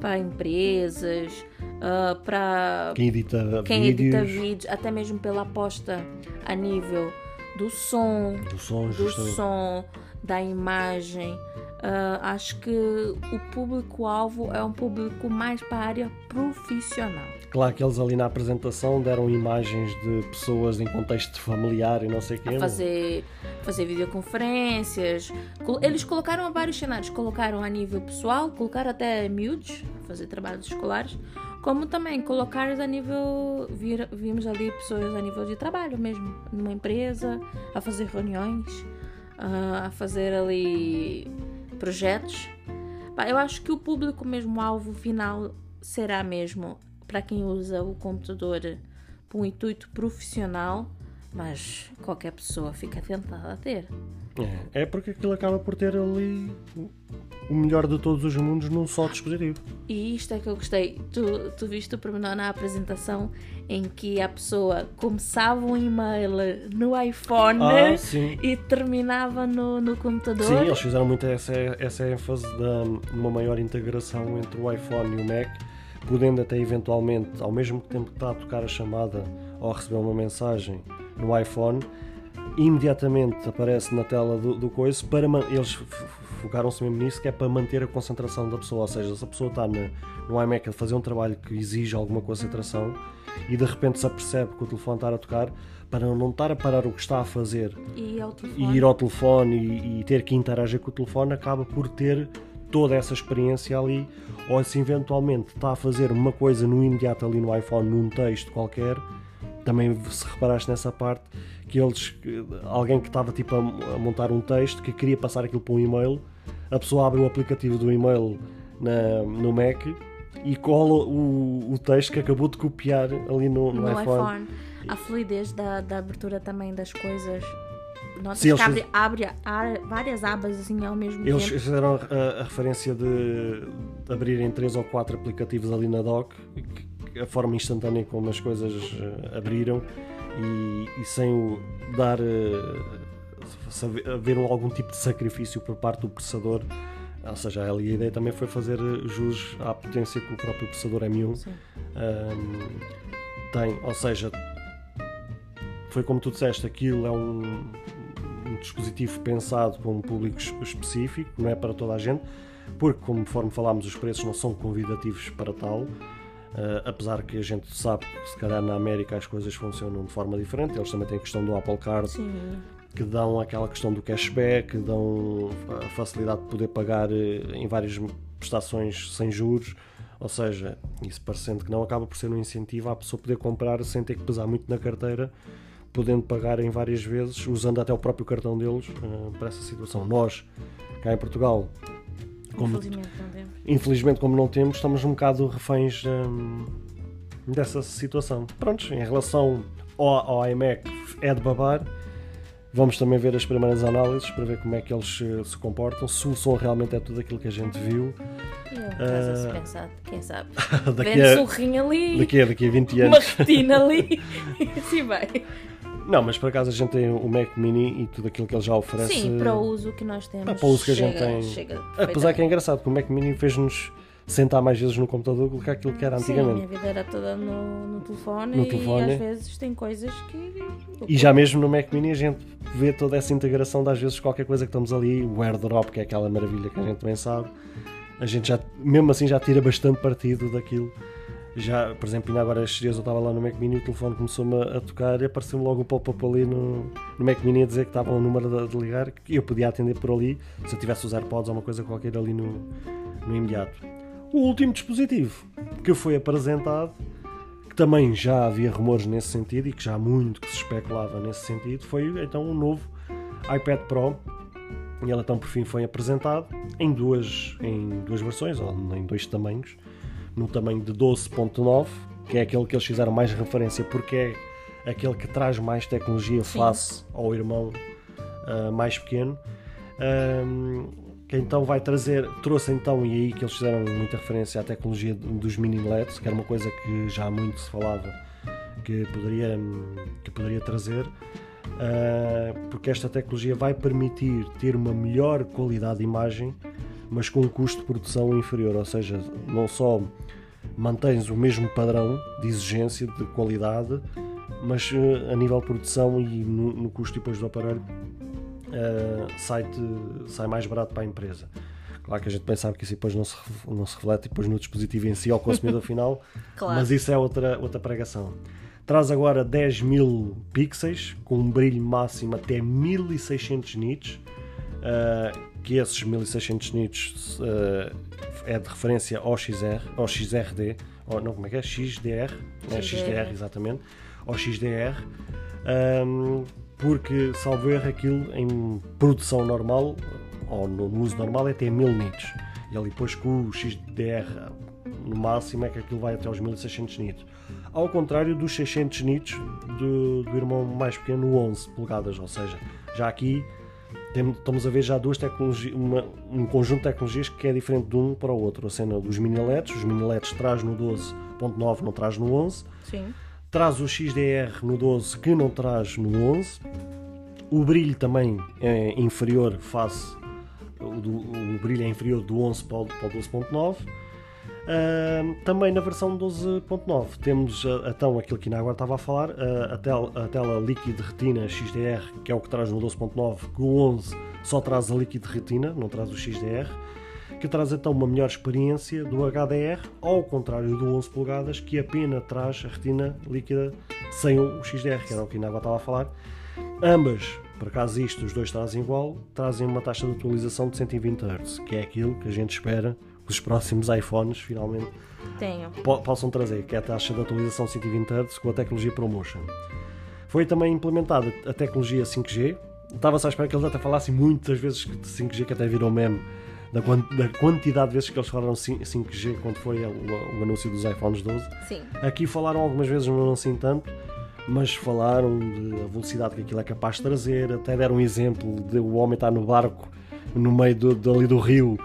para empresas, uh, para quem edita quem vídeos. edita vídeos, até mesmo pela aposta a nível do som, do som, do som da imagem. Uh, acho que o público-alvo é um público mais para a área profissional. Claro que eles ali na apresentação deram imagens de pessoas em contexto familiar e não sei o quê. A fazer, fazer videoconferências. Eles colocaram vários cenários. Colocaram a nível pessoal, colocaram até miúdos, fazer trabalhos escolares, como também colocar a nível. Vir, vimos ali pessoas a nível de trabalho mesmo, numa empresa, a fazer reuniões, a fazer ali projetos. Eu acho que o público mesmo alvo final será mesmo para quem usa o computador para um intuito profissional, mas qualquer pessoa fica tentada a ter. É, é porque aquilo acaba por ter ali o melhor de todos os mundos num só dispositivo. E isto é que eu gostei. Tu, tu viste o pormenor na apresentação em que a pessoa começava um e-mail no iPhone ah, e terminava no, no computador. Sim, eles fizeram muito essa, essa ênfase de uma maior integração entre o iPhone e o Mac, podendo até eventualmente, ao mesmo tempo que está a tocar a chamada ou receber uma mensagem no iPhone, imediatamente aparece na tela do, do coisa para eles focaram-se mesmo nisso que é para manter a concentração da pessoa, ou seja, se a pessoa está no, no iMac a fazer um trabalho que exige alguma concentração e de repente se apercebe que o telefone está a tocar, para não estar a parar o que está a fazer e, e ir ao telefone e, e, ter que interagir com o telefone, acaba por ter toda essa experiência ali, ou se eventualmente está a fazer uma coisa no imediato ali no iPhone, num texto qualquer, também se reparaste nessa parte, que eles, alguém que estava tipo a, montar um texto, que queria passar aquilo para um e-mail, a pessoa abre o aplicativo do e-mail na, no Mac e cola o, o texto que acabou de copiar ali no, no, no iPhone. iPhone. A fluidez da, da abertura também das coisas. Notas Sim, que abre, abre, abre, várias abas assim ao mesmo eles tempo. Eles fizeram a, a, referência de abrirem três ou quatro aplicativos ali na dock, a forma instantânea como as coisas uh, abriram e, e sem o dar uh, haver algum tipo de sacrifício por parte do processador ou seja, ali a ideia também foi fazer jus à potência que o próprio processador M1 um, tem, ou seja, foi como tu disseste, aquilo é um, um, dispositivo pensado para um público específico, não é para toda a gente, porque conforme falámos os preços não são convidativos para tal, Uh, apesar que a gente sabe que se calhar na América as coisas funcionam de forma diferente, eles também têm a questão do Apple Card Sim. que dão aquela questão do cashback, dão a facilidade de poder pagar eh, em várias prestações sem juros, ou seja, isso parecendo que não acaba por ser um incentivo à pessoa poder comprar sem ter que pesar muito na carteira, podendo pagar em várias vezes, usando até o próprio cartão deles uh, para essa situação. Nós, cá em Portugal, como, infelizmente, não temos. infelizmente, como não temos, estamos um bocado reféns hum, dessa situação. Prontos, em relação ao, ao iMac, é de babar. Vamos também ver as primeiras análises para ver como é que eles se, se comportam, se o som realmente é tudo aquilo que a gente viu. E uh, pensar, quem sabe? daqui a, um rim ali, daqui a, daqui a 20 anos. Uma retina ali, assim vai. Não, mas por acaso a gente tem o Mac Mini e tudo aquilo que ele já oferece. Sim, para o uso que nós temos. Para o uso que a gente tem. Chega Apesar que é engraçado que o Mac Mini fez-nos sentar mais vezes no computador do que aquilo que era antigamente. Sim, a minha vida era toda no, no, telefone, no telefone e às vezes tem coisas que. E já mesmo no Mac Mini a gente vê toda essa integração de às vezes qualquer coisa que estamos ali, o AirDrop, que é aquela maravilha que a gente bem sabe. A gente já, mesmo assim, já tira bastante partido daquilo já, por exemplo, ainda agora estes dias eu estava lá no Mac Mini e o telefone começou-me a tocar e apareceu-me logo o pop-up ali no, no Mac Mini a dizer que estava um número de, de, ligar que eu podia atender por ali se eu tivesse os AirPods ou uma coisa qualquer ali no, no imediato. O último dispositivo que foi apresentado, que também já havia rumores nesse sentido e que já há muito que se especulava nesse sentido, foi então o um novo iPad Pro e ele então por fim foi apresentado em duas, em duas versões, ou em dois tamanhos no tamanho de 12.9, que é aquele que eles fizeram mais referência porque é aquele que traz mais tecnologia Sim. face ao irmão uh, mais pequeno. Um, que então vai trazer, trouxe então, e aí que eles fizeram muita referência à tecnologia dos mini LEDs, que era uma coisa que já muito se falava que poderia, que poderia trazer, uh, porque esta tecnologia vai permitir ter uma melhor qualidade de imagem, mas com um custo de produção inferior, ou seja, não só mantens o mesmo padrão de exigência de qualidade, mas uh, a nível de produção e no, no custo depois do aparelho uh, sai, sai mais barato para a empresa. Claro que a gente pensava que isso depois não se, não se reflete depois no dispositivo em si ao consumidor final, claro. mas isso é outra, outra pregação. Traz agora 10 mil pixels com um brilho máximo até 1600 nits, uh, que esses 1600 nits uh, é de referência ao XR, ao XRD, ou não, como é que é? XDR, XDR, é XDR exatamente, ao XDR. Um, porque, salvo erro, aquilo em produção normal, ou no, uso normal, é até 1000 nits. E ali depois com o XDR no máximo é que aquilo vai até aos 1600 nits. Ao contrário dos 600 nits do, do irmão mais pequeno, 11 polegadas, ou seja, já aqui temos, estamos a ver já duas tecnologias, uma, um conjunto de tecnologias que é diferente de um para o outro. A cena dos mini LEDs, os mini LEDs traz no 12.9, não traz no 11. Sim traz o XDR no 12 que não traz no 11. O brilho também é inferior face o, do, o brilho é inferior do 11 para o, para o 12.9. Uh, também na versão 12.9 temos uh, então aquilo que na agora estava a falar, uh, a, tel, a tela líquido retina XDR, que é o que traz no 12.9, que o 11 só traz a líquido retina, não traz o XDR que traz então uma melhor experiência do HDR, ao contrário do 11 polegadas, que apenas traz a retina líquida sem o XDR, que era o que ainda agora estava a falar. Ambas, por acaso isto, os dois trazem igual, trazem uma taxa de atualização de 120 Hz, que é aquilo que a gente espera que os próximos iPhones finalmente Tenho. Po possam trazer, que é a taxa de atualização 120 Hz com a tecnologia ProMotion. Foi também implementada a tecnologia 5G. Estava-se à espera que eles até falassem muitas vezes de 5G, que até virou meme da, da, quantidade de vezes que eles falaram 5G quando foi o, anúncio dos iPhones 12. Sim. Aqui falaram algumas vezes, não assim tanto, mas falaram da velocidade que aquilo é capaz de trazer, até deram um exemplo de o homem estar no barco no meio do, dali do rio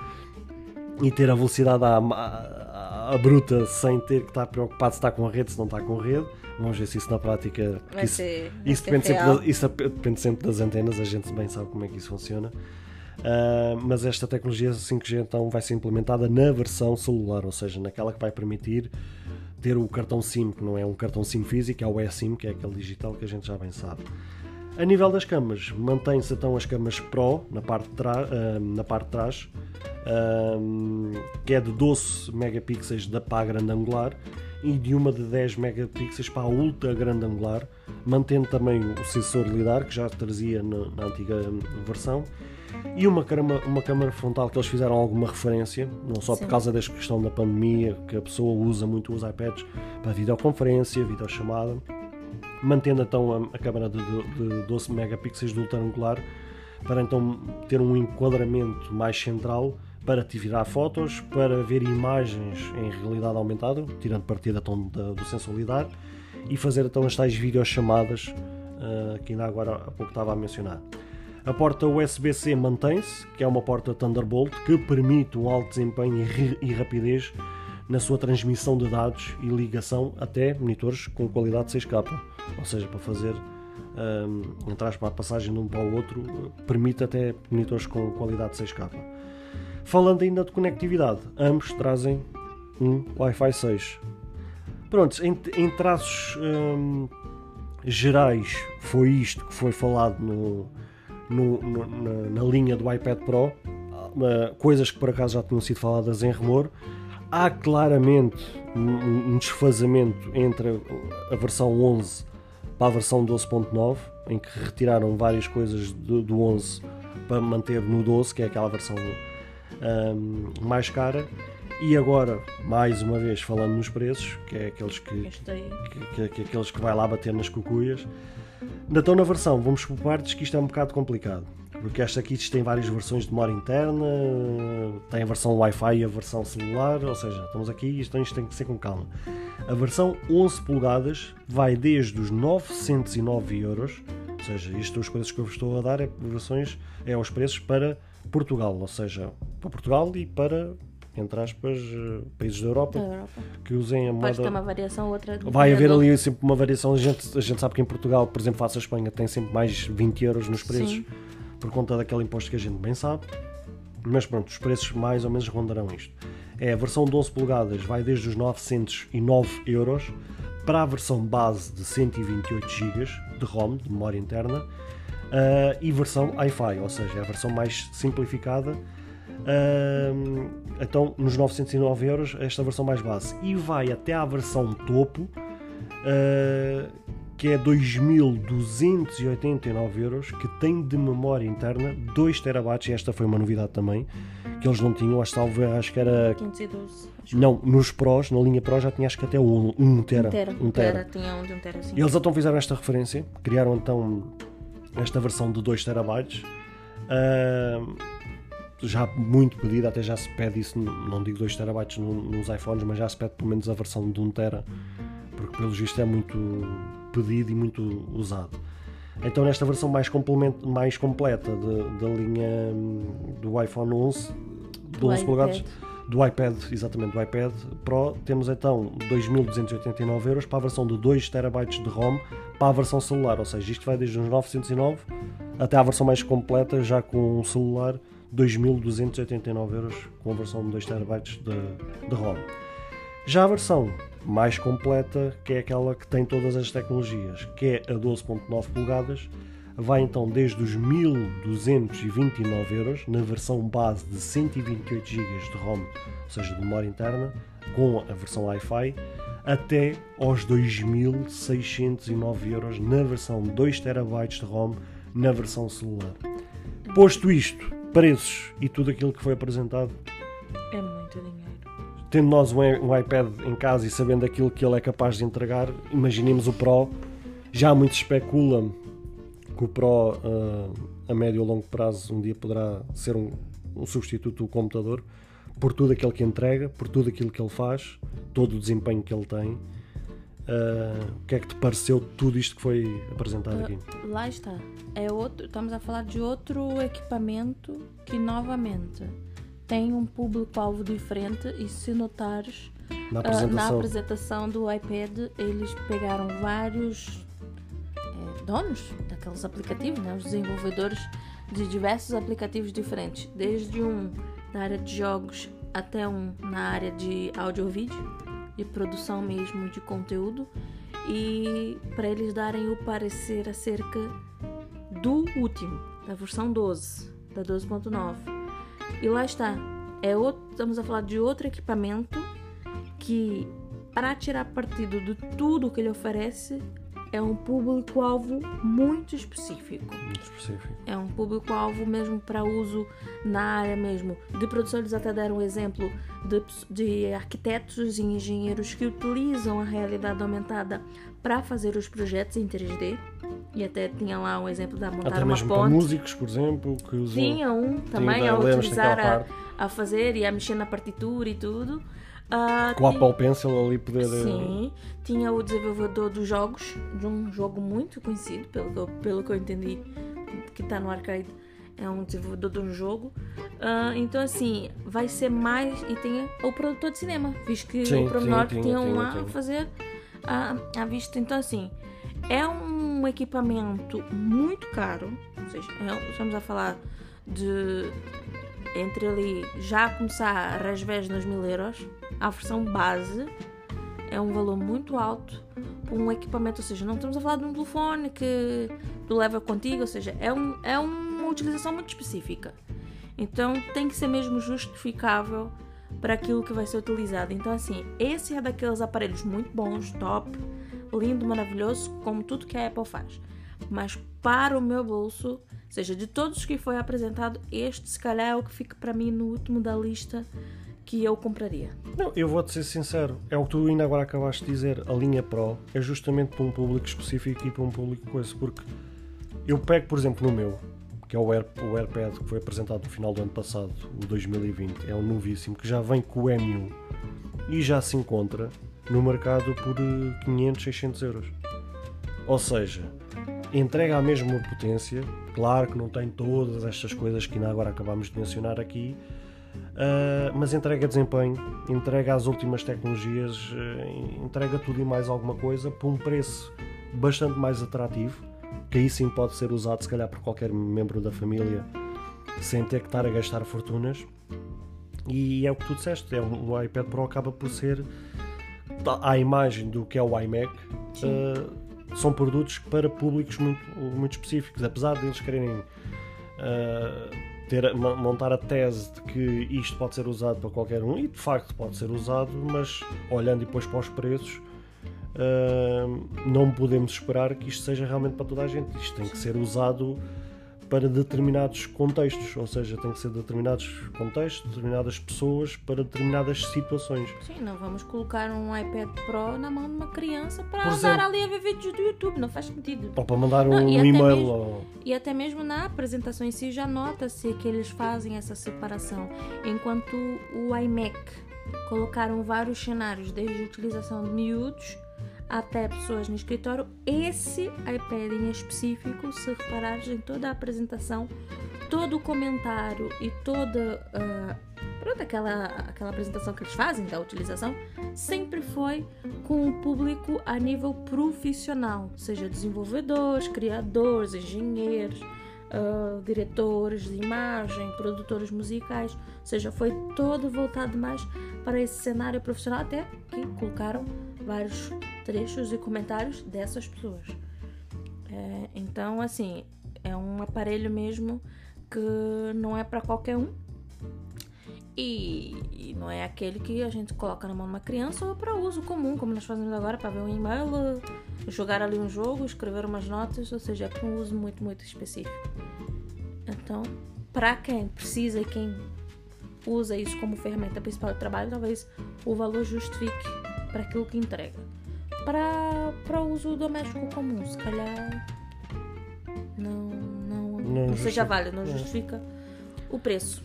e ter a velocidade à, à, à, bruta sem ter que estar preocupado se está com a rede, se não está com a rede. Vamos ver se isso na prática. Vai isso, ser, isso, depende sempre, isso depende sempre das antenas, a gente bem sabe como é que isso funciona. Uh, mas esta tecnologia 5G então vai ser implementada na versão celular, ou seja, naquela que vai permitir ter o cartão SIM, que não é um cartão SIM físico, é o eSIM, que é aquele digital que a gente já bem sabe. A nível das câmaras, mantém-se então as câmaras Pro na parte de, uh, na parte de trás, uh, que é de 12 megapixels da para a grande angular e de uma de 10 megapixels para a ultra grande angular, mantendo também o sensor LiDAR que já trazia na, na antiga versão e uma câmara, uma câmara frontal que eles fizeram alguma referência, não só Sim. por causa desta questão da pandemia, que a pessoa usa muito os iPads para videoconferência, videochamada, mantendo então a, a câmara de, de 12 megapixels do ultra angular para então ter um enquadramento mais central para tirar fotos, para ver imagens em realidade aumentada, tirando partida então, do sensor lidar, e fazer então as tais videochamadas uh, que ainda agora há pouco estava a mencionar. A porta USB-C mantém-se, que é uma porta Thunderbolt que permite um alto desempenho e rapidez na sua transmissão de dados e ligação até monitores com qualidade 6K, ou seja, para fazer um, entrar para a passagem de um para o outro, permite até monitores com qualidade 6K. Falando ainda de conectividade, ambos trazem um Wi-Fi 6. Pronto, em, em traços um, gerais, foi isto que foi falado no, no, no, na, na, linha do iPad Pro, uh, coisas que por acaso já tinham sido faladas em rumor. Há claramente um, um desfazamento entre a versão 11 para a versão 12.9, em que retiraram várias coisas do, do 11 para manter no 12, que é aquela versão um, mais cara. E agora, mais uma vez, falando nos preços, que é aqueles que, que, que, que, aqueles que vai lá bater nas cucuias, estão na versão, vamos por partes que isto é um bocado complicado. Porque esta aqui tem várias versões de memória interna, tem a versão Wi-Fi e a versão celular, ou seja, estamos aqui e isto, tem que ser com calma. A versão 11 polegadas vai desde os 909 euros Ou seja, isto os preços que eu vos estou a dar é versões, é os preços para Portugal, ou seja, para Portugal e para, entre aspas, eh, países da Europa, Da Europa. que usem a Pode ter uma variação, outra. Vai haver ali sempre uma variação. A gente, a gente sabe que em Portugal, por exemplo, face à Espanha, tem sempre mais 20 euros nos preços Sim. Por conta daquele imposto que a gente bem sabe. Mas pronto, os preços mais ou menos rondarão isto. É a versão de 11 polegadas vai desde os 909 euros para a versão base de 128 GB de ROM, de memória interna, ah, e versão Wi-Fi, ou seja, é a versão mais simplificada. Ah, então, nos 909 euros, esta versão mais base. E vai até à versão topo, ah, que é 2.289 euros, que tem de memória interna 2 terabytes, e esta foi uma novidade também, que eles não tinham, acho, salvo, acho que era... 512. Acho. Não, nos Pros, na linha Pro já tinha acho que até 1 um, tera. Um tera. Um Um tera. tera. Tinha um de um tera, sim. Eles então fizeram esta referência, criaram então esta versão de 2 terabytes. Ah, já muito pedida, até já se pede isso, não digo 2 terabytes no- nos iPhones, mas já se pede pelo menos a versão de 1 tera, porque pelo visto é muito pedido e muito usado. Então nesta versão mais, mais completa de- da linha hum, do iPhone 11, de 11 iPad. polegadas, do iPad, exatamente, do iPad Pro, temos então 2.289 euros para a versão de 2 terabytes de ROM para a versão celular, ou seja, isto vai desde os 909 até à versão mais completa, já com um celular, 2.289 euros com a versão de 2 terabytes de, de ROM. Já a versão mais completa, que é aquela que tem todas as tecnologias, que é a 12.9 polegadas, vai então desde os 1.229 euros na versão base de 128 GB de ROM, ou seja, de memória interna, com a versão Wi-Fi, até aos 2.609 euros na versão 2 TB de ROM na versão celular. Posto isto, preços e tudo aquilo que foi apresentado, É muito dinheiro. Tendo nós um, iPad em casa e sabendo aquilo que ele é capaz de entregar, imaginemos o Pro. Já muito especula que o Pro ah, a médio ou longo prazo um dia poderá ser um, um substituto do computador por tudo aquilo que entrega, por tudo aquilo que ele faz, todo o desempenho que ele tem. Ah, o que é que te pareceu tudo isto que foi apresentado aqui? Lá está. É outro, estamos a falar de outro equipamento que novamente tem um público-alvo diferente e se notares Na ah, na apresentação? apresentação do iPad eles pegaram vários eh, donos daqueles aplicativos, né? os desenvolvedores de diversos aplicativos diferentes, desde um na área de jogos até um na área de áudio-vídeo, de produção mesmo de conteúdo, e para eles darem o parecer acerca do último, da versão 12, da 12.9. E lá está, é outro, estamos a falar de outro equipamento que, para tirar partido de tudo que ele oferece, é um público-alvo muito específico. Muito específico. É um público-alvo mesmo para uso na área mesmo de produção. Eles até deram um exemplo de, de arquitetos e engenheiros que utilizam a realidade aumentada para fazer os projetos em 3D. E até tinha lá um exemplo da montar Até uma mesmo para ponte. músicos, por exemplo, que usam. Tinha um também a utilizar a, a fazer e a mexer na partitura e tudo. Ah, Com a Apple Pencil ali poder. eh, Sim, tinha o desenvolvedor dos jogos, de um jogo muito conhecido, pelo que eu, pelo que eu entendi, que está no arcade. É um desenvolvedor de um jogo. Ah, então, assim, vai ser mais. E tem o produtor de cinema, visto que Sim, o Promenor tinha, tinha, tinha, um lá tinha. a fazer a, a vista. Então, assim, é um equipamento muito caro. Ou seja, é- estamos a falar de. Entre ali, já começar a rasvés nos mil euros, a versão base é um valor muito alto para um equipamento, ou seja, não estamos a falar de um telefone que tu leva contigo, ou seja, é, um, é uma utilização muito específica. Então tem que ser mesmo justificável para aquilo que vai ser utilizado. Então, assim, esse é daqueles aparelhos muito bons, top, lindo, maravilhoso, como tudo que a Apple faz. Mas para o meu bolso, ou seja, de todos que foi apresentado, este se calhar é o que fica para mim no último da lista que eu compraria. Não, eu vou-te ser sincero, é o que tu ainda agora acabaste de dizer, a linha Pro é justamente para um público específico e para um público coisa, porque eu pego, por exemplo, no meu, que é o, Air, o AirPad que foi apresentado no final do ano passado, o 2020, é um novíssimo, que já vem com o M1 e já se encontra no mercado por eh, 500, 600 euros. Ou seja, entrega a mesma potência. Claro que não tem todas estas coisas que ainda agora acabámos de mencionar aqui, uh, mas entrega desempenho, entrega as últimas tecnologias, uh, entrega tudo e mais alguma coisa por um preço bastante mais atrativo, que aí sim pode ser usado se calhar por qualquer membro da família sem ter que estar a gastar fortunas. E é o que tu disseste, é um, o iPad Pro acaba por ser à imagem do que é o iMac. Uh, são produtos para públicos muito, muito específicos, apesar de eles quererem uh, ter, montar a tese de que isto pode ser usado para qualquer um, e de facto pode ser usado, mas olhando depois para os preços, uh, não podemos esperar que isto seja realmente para toda a gente. Isto tem que ser usado para determinados contextos, ou seja, tem que ser determinados contextos, determinadas pessoas para determinadas situações. Sim, não vamos colocar um iPad Pro na mão de uma criança para Por andar exemplo, ali a ver vídeos do YouTube, não faz sentido. Ou para mandar um, não, e e-mail. Mesmo, ou... E até mesmo na apresentação em si já nota-se que eles fazem essa separação, enquanto o iMac colocaram vários cenários, desde a utilização de miúdos até pessoas no escritório. Esse iPad em específico, se reparares em toda a apresentação, todo o comentário e toda uh, pronto, aquela, aquela apresentação que eles fazem da utilização, sempre foi com o público a nível profissional, seja desenvolvedores, criadores, engenheiros. Uh, diretores de imagem, produtores musicais, ou seja, foi todo voltado mais para esse cenário profissional, até que colocaram vários trechos e comentários dessas pessoas. É, então, assim, é um aparelho mesmo que não é para qualquer um. E, e, não é aquele que a gente coloca na mão de uma criança ou para uso comum, como nós fazemos agora, para ver um e-mail, jogar ali um jogo, escrever umas notas, ou seja, é para um uso muito, muito específico. Então, para quem precisa e quem usa isso como ferramenta principal de trabalho, talvez o valor justifique para aquilo que entrega para, uso doméstico comum, se calhar não, não, não, não seja válido, não justifica o preço.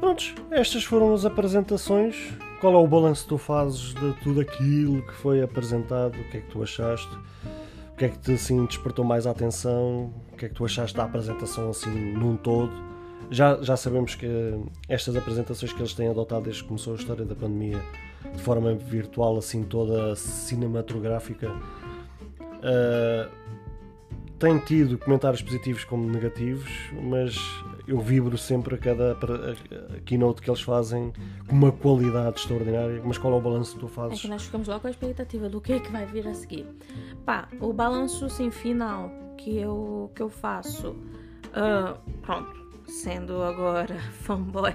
Prontos, estas foram as apresentações. Qual é o balanço que tu fazes de tudo aquilo que foi apresentado? O que é que tu achaste? O que é que te assim, despertou mais a atenção? O que é que tu achaste da apresentação assim num todo? Já, já sabemos que estas apresentações que eles têm adotado desde que começou a história da pandemia de forma virtual, assim toda cinematográfica, uh, tem tido comentários positivos como negativos, mas eu vibro sempre a cada keynote que eles fazem com uma qualidade extraordinária. Mas qual é o balanço que tu fazes? É que nós ficamos logo com a expectativa do que é que vai vir a seguir. Pá, o balanço assim, final que eu, que eu faço, uh, pronto, sendo agora fanboy,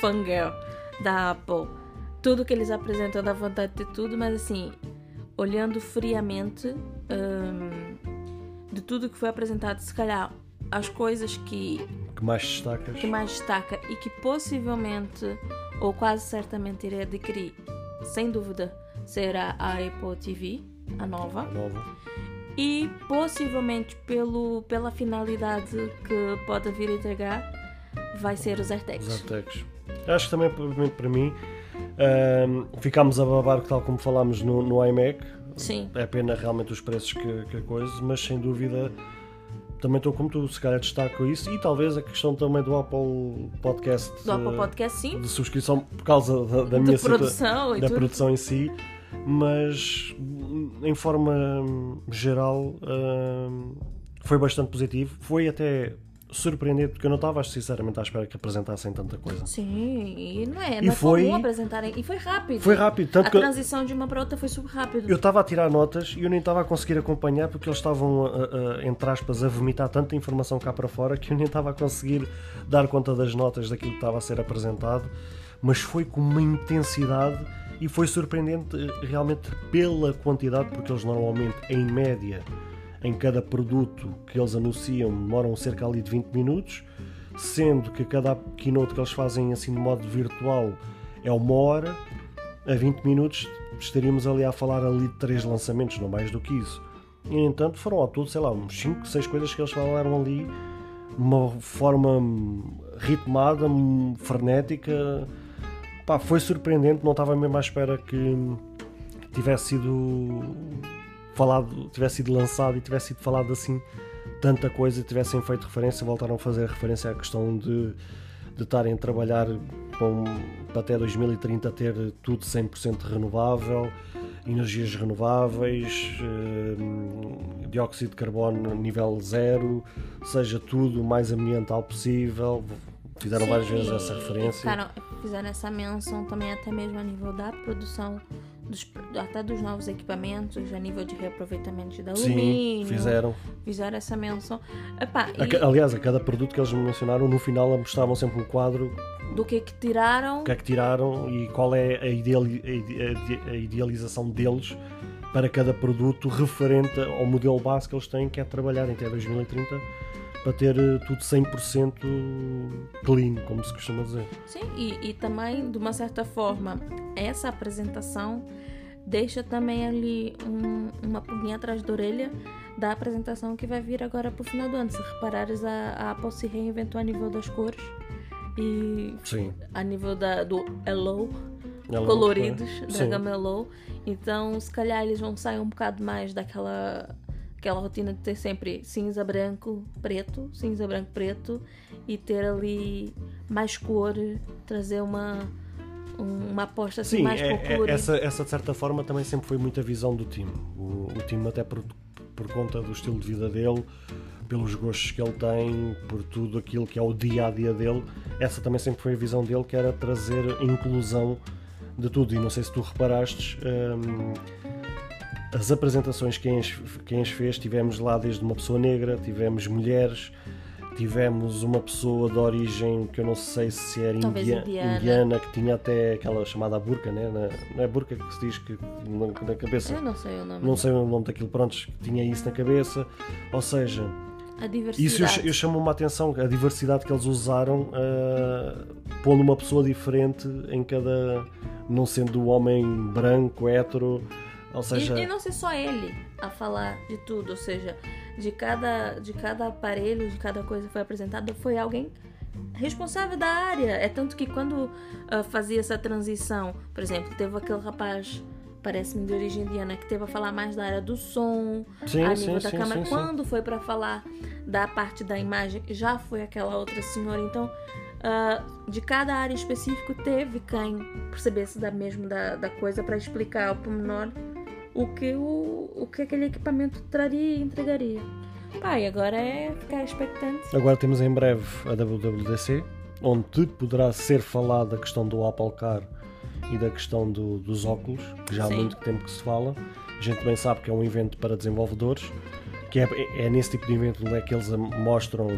fangirl da Apple tudo que eles apresentam dá vontade de tudo, mas assim, olhando friamente um, de tudo que foi apresentado, se calhar as coisas que que mais destacas que mais destaca e que possivelmente ou quase certamente irei adquirir, sem dúvida, será a Apple TV, a nova. Nova. E possivelmente pelo, pela finalidade que pode vir a entregar, vai ser os AirTags. Os AirTags. Acho que também para mim um, ficámos a babar, tal como falámos no, no iMac. Sim. É pena realmente os preços que, que a coisa, mas sem dúvida também estou como tu, se calhar destaco isso e talvez a questão também do Apple Podcast. Do Apple Podcast, sim. De subscrição por causa da, da minha produção da tudo. produção em si, mas em forma geral foi bastante positivo. Foi até surpreendente porque eu não estava sinceramente à espera que apresentassem tanta coisa. Sim, e não é, não e é foi, comum apresentarem. E foi rápido. Foi rápido. Tanto a que transição de uma para outra foi super rápido. Eu estava a tirar notas e eu nem estava a conseguir acompanhar porque eles estavam, a, a, entre aspas, a vomitar tanta informação cá para fora que eu nem estava a conseguir dar conta das notas daquilo que estava a ser apresentado. Mas foi com uma intensidade e foi surpreendente eh, realmente pela quantidade, porque eles normalmente, em média, em cada produto que eles anunciam demoram cerca ali de 20 minutos, sendo que cada keynote que eles fazem assim de modo virtual é uma hora, a 20 minutos estaríamos ali a falar ali de três lançamentos, não mais do que isso. E, no entanto, foram ao todo, sei lá, uns 5, 6 coisas que eles falaram ali de uma forma ritmada, frenética. Pá, foi surpreendente, não estava mesmo à espera que tivesse sido falado, tivesse sido lançado e tivesse sido falado assim tanta coisa, tivessem feito referência, voltaram a fazer referência à questão de de estarem a trabalhar para até 2030 ter tudo 100% renovável, energias renováveis, eh, dióxido de carbono nível zero, seja tudo o mais ambiental possível. Fizeram Sim, várias vezes e- essa e referência. ficaram- fizeram essa menção também até mesmo a nível da produção dos, até dos novos equipamentos, a nível de reaproveitamento de Sim, alumínio. fizeram. Fizeram essa menção. Epá, A e Aliás, a cada produto que eles mencionaram, no final mostravam sempre um quadro, do que que tiraram. o que é que tiraram e qual é a, ideali- a ide- a ide- a idealização deles para cada produto referente ao modelo base que eles têm, que é trabalhar até 2030 para ter eh, tudo 100% clean, como se costuma dizer. Sim, e, e também, de uma certa forma, essa apresentação deixa também ali um- uma pulguinha atrás da orelha da apresentação que vai vir agora pro final do ano. Se reparares, a, a Apple se reinventou a nível das cores e Sim. a nível da, do Hello, Ela- coloridos da Sim. gama Hello. Então, se calhar eles vão sair um bocado mais daquela aquela rotina de ter sempre cinza, branco, preto, cinza, branco, preto e ter ali mais cor, trazer uma um- uma aposta assim Sim, mais é- para é- o colorido. essa, essa de certa forma também sempre foi muita visão do time. O, o time até por, por conta do estilo de vida dele, pelos gostos que ele tem, por tudo aquilo que é o dia a dia dele, essa também sempre foi a visão dele, que era trazer a inclusão de tudo. E não sei se tu reparaste, hum, as apresentações que quem as, fez, tivemos lá desde uma pessoa negra, tivemos mulheres, tivemos uma pessoa de origem que eu não sei se era Talvez india- indiana. indiana, que tinha até aquela chamada burca, né? Na, não é burca que se diz que na, na cabeça. Eu não sei o nome. Não sei o nome daquilo, pronto, que tinha isso na cabeça. Ou seja, A diversidade. isso eu, eu chamo uma atenção, a diversidade que eles usaram, uh, pondo uma pessoa diferente em cada. não sendo o homem branco, hétero. Ou seja, E, e não ser só ele a falar de tudo, ou seja, de cada, de cada aparelho, de cada coisa que foi apresentada, foi alguém responsável da área. É tanto que quando ah, fazia essa transição, por exemplo, teve aquele rapaz, parece-me de origem indiana, que teve a falar mais da área do som, Sim, a sim, nível da sim, câmera. sim, sim. quando foi para falar da parte da imagem, já foi aquela outra senhora. Então, ah, de cada área específico, teve quem percebesse da mesmo da, da coisa para explicar ao pormenor o que, o, o que aquele equipamento traria e entregaria. E agora é ficar expectante. Agora temos em breve a WWDC, onde poderá ser falada a questão do Apple Car e da questão do- dos óculos, que já há Sim. muito tempo que se fala. A gente bem sabe que é um evento para desenvolvedores, que é, é nesse tipo de evento onde é que eles mostram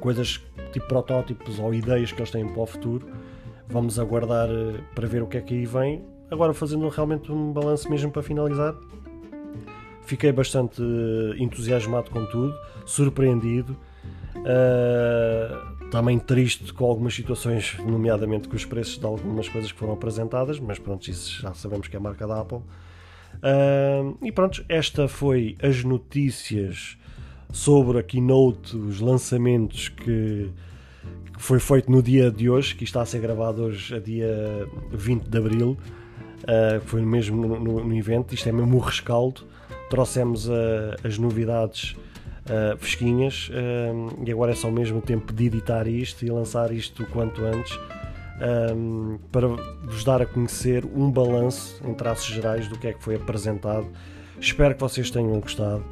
coisas tipo protótipos ou ideias que eles têm para o futuro. Vamos aguardar eh, para ver o que é que aí vem. Agora fazendo realmente um balanço mesmo para finalizar. Fiquei bastante eh, entusiasmado com tudo, surpreendido, eh, também triste com algumas situações, nomeadamente com os preços de algumas coisas que foram apresentadas, mas pronto, isso já sabemos que é a marca da Apple. Eh, e pronto, esta foi as notícias sobre a keynote, os lançamentos que, que foi feito no dia de hoje, que está a ser gravado hoje, a dia 20 de Abril. Uh, foi mesmo no, no- no evento, isto é mesmo o rescaldo. Trouxemos uh, as novidades uh, fresquinhas e agora é só mesmo tempo de editar isto e lançar isto o quanto antes para vos dar a conhecer um balanço em traços gerais do que é que foi apresentado. Espero que vocês tenham gostado.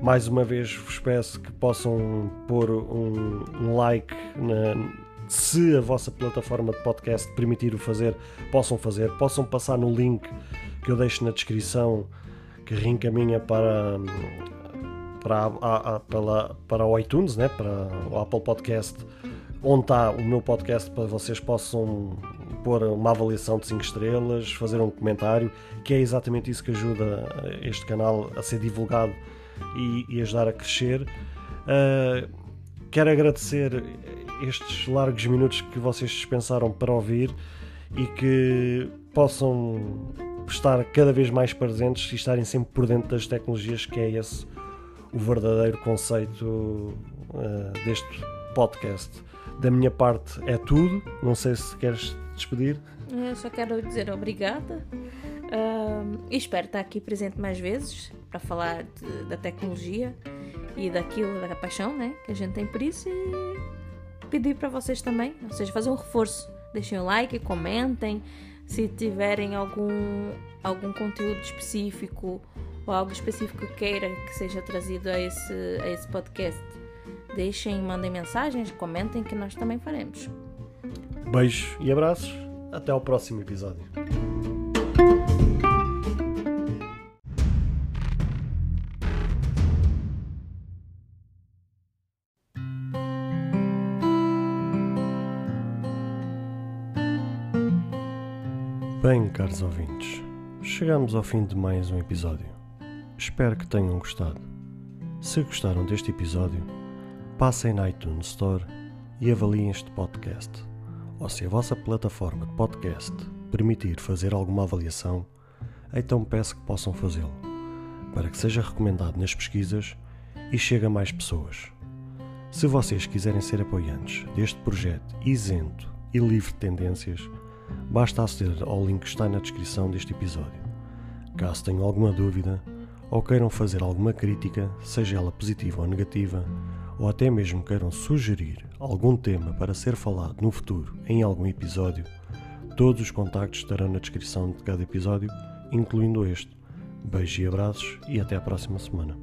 Mais uma vez vos peço que possam pôr um, um like na, se a vossa plataforma de podcast permitir o fazer, possam fazer, possam passar no link que eu deixo na descrição que reencaminha para para, a- a- pela- para o iTunes, né? para o Apple Podcast, onde está o meu podcast para vocês possam pôr uma avaliação de 5 estrelas, fazer um comentário, que é exatamente isso que ajuda este canal a ser divulgado e, e ajudar a crescer. Uh, quero agradecer estes largos minutos que vocês dispensaram para ouvir e que possam estar cada vez mais presentes e estarem sempre por dentro das tecnologias, que é esse o verdadeiro conceito uh, deste podcast. Da minha parte é tudo. Não sei se queres despedir. Eu só quero dizer obrigada Uh, e espero estar aqui presente mais vezes para falar de, da tecnologia e daquilo, da paixão né, que a gente tem por isso e pedir para vocês também, ou seja, fazer um reforço. Deixem o like, comentem. Se tiverem algum, algum conteúdo específico ou algo específico que queira que seja trazido a esse, a esse podcast, deixem, mandem mensagens, comentem que nós também faremos. Beijos e abraços. Até ao próximo episódio. Caros ouvintes, chegamos ao fim de mais um episódio. Espero que tenham gostado. Se gostaram deste episódio, passem na iTunes Store e avaliem este podcast. Ou se a vossa plataforma de podcast permitir fazer alguma avaliação, então peço que possam fazê-lo, para que seja recomendado nas pesquisas e chegue a mais pessoas. Se vocês quiserem ser apoiantes deste projeto isento e livre de tendências, basta aceder ao link que está na descrição deste episódio. Caso tenham alguma dúvida ou queiram fazer alguma crítica, seja ela positiva ou negativa, ou até mesmo queiram sugerir algum tema para ser falado no futuro em algum episódio, todos os contactos estarão na descrição de cada episódio, incluindo este. Beijos e abraços e até a próxima semana.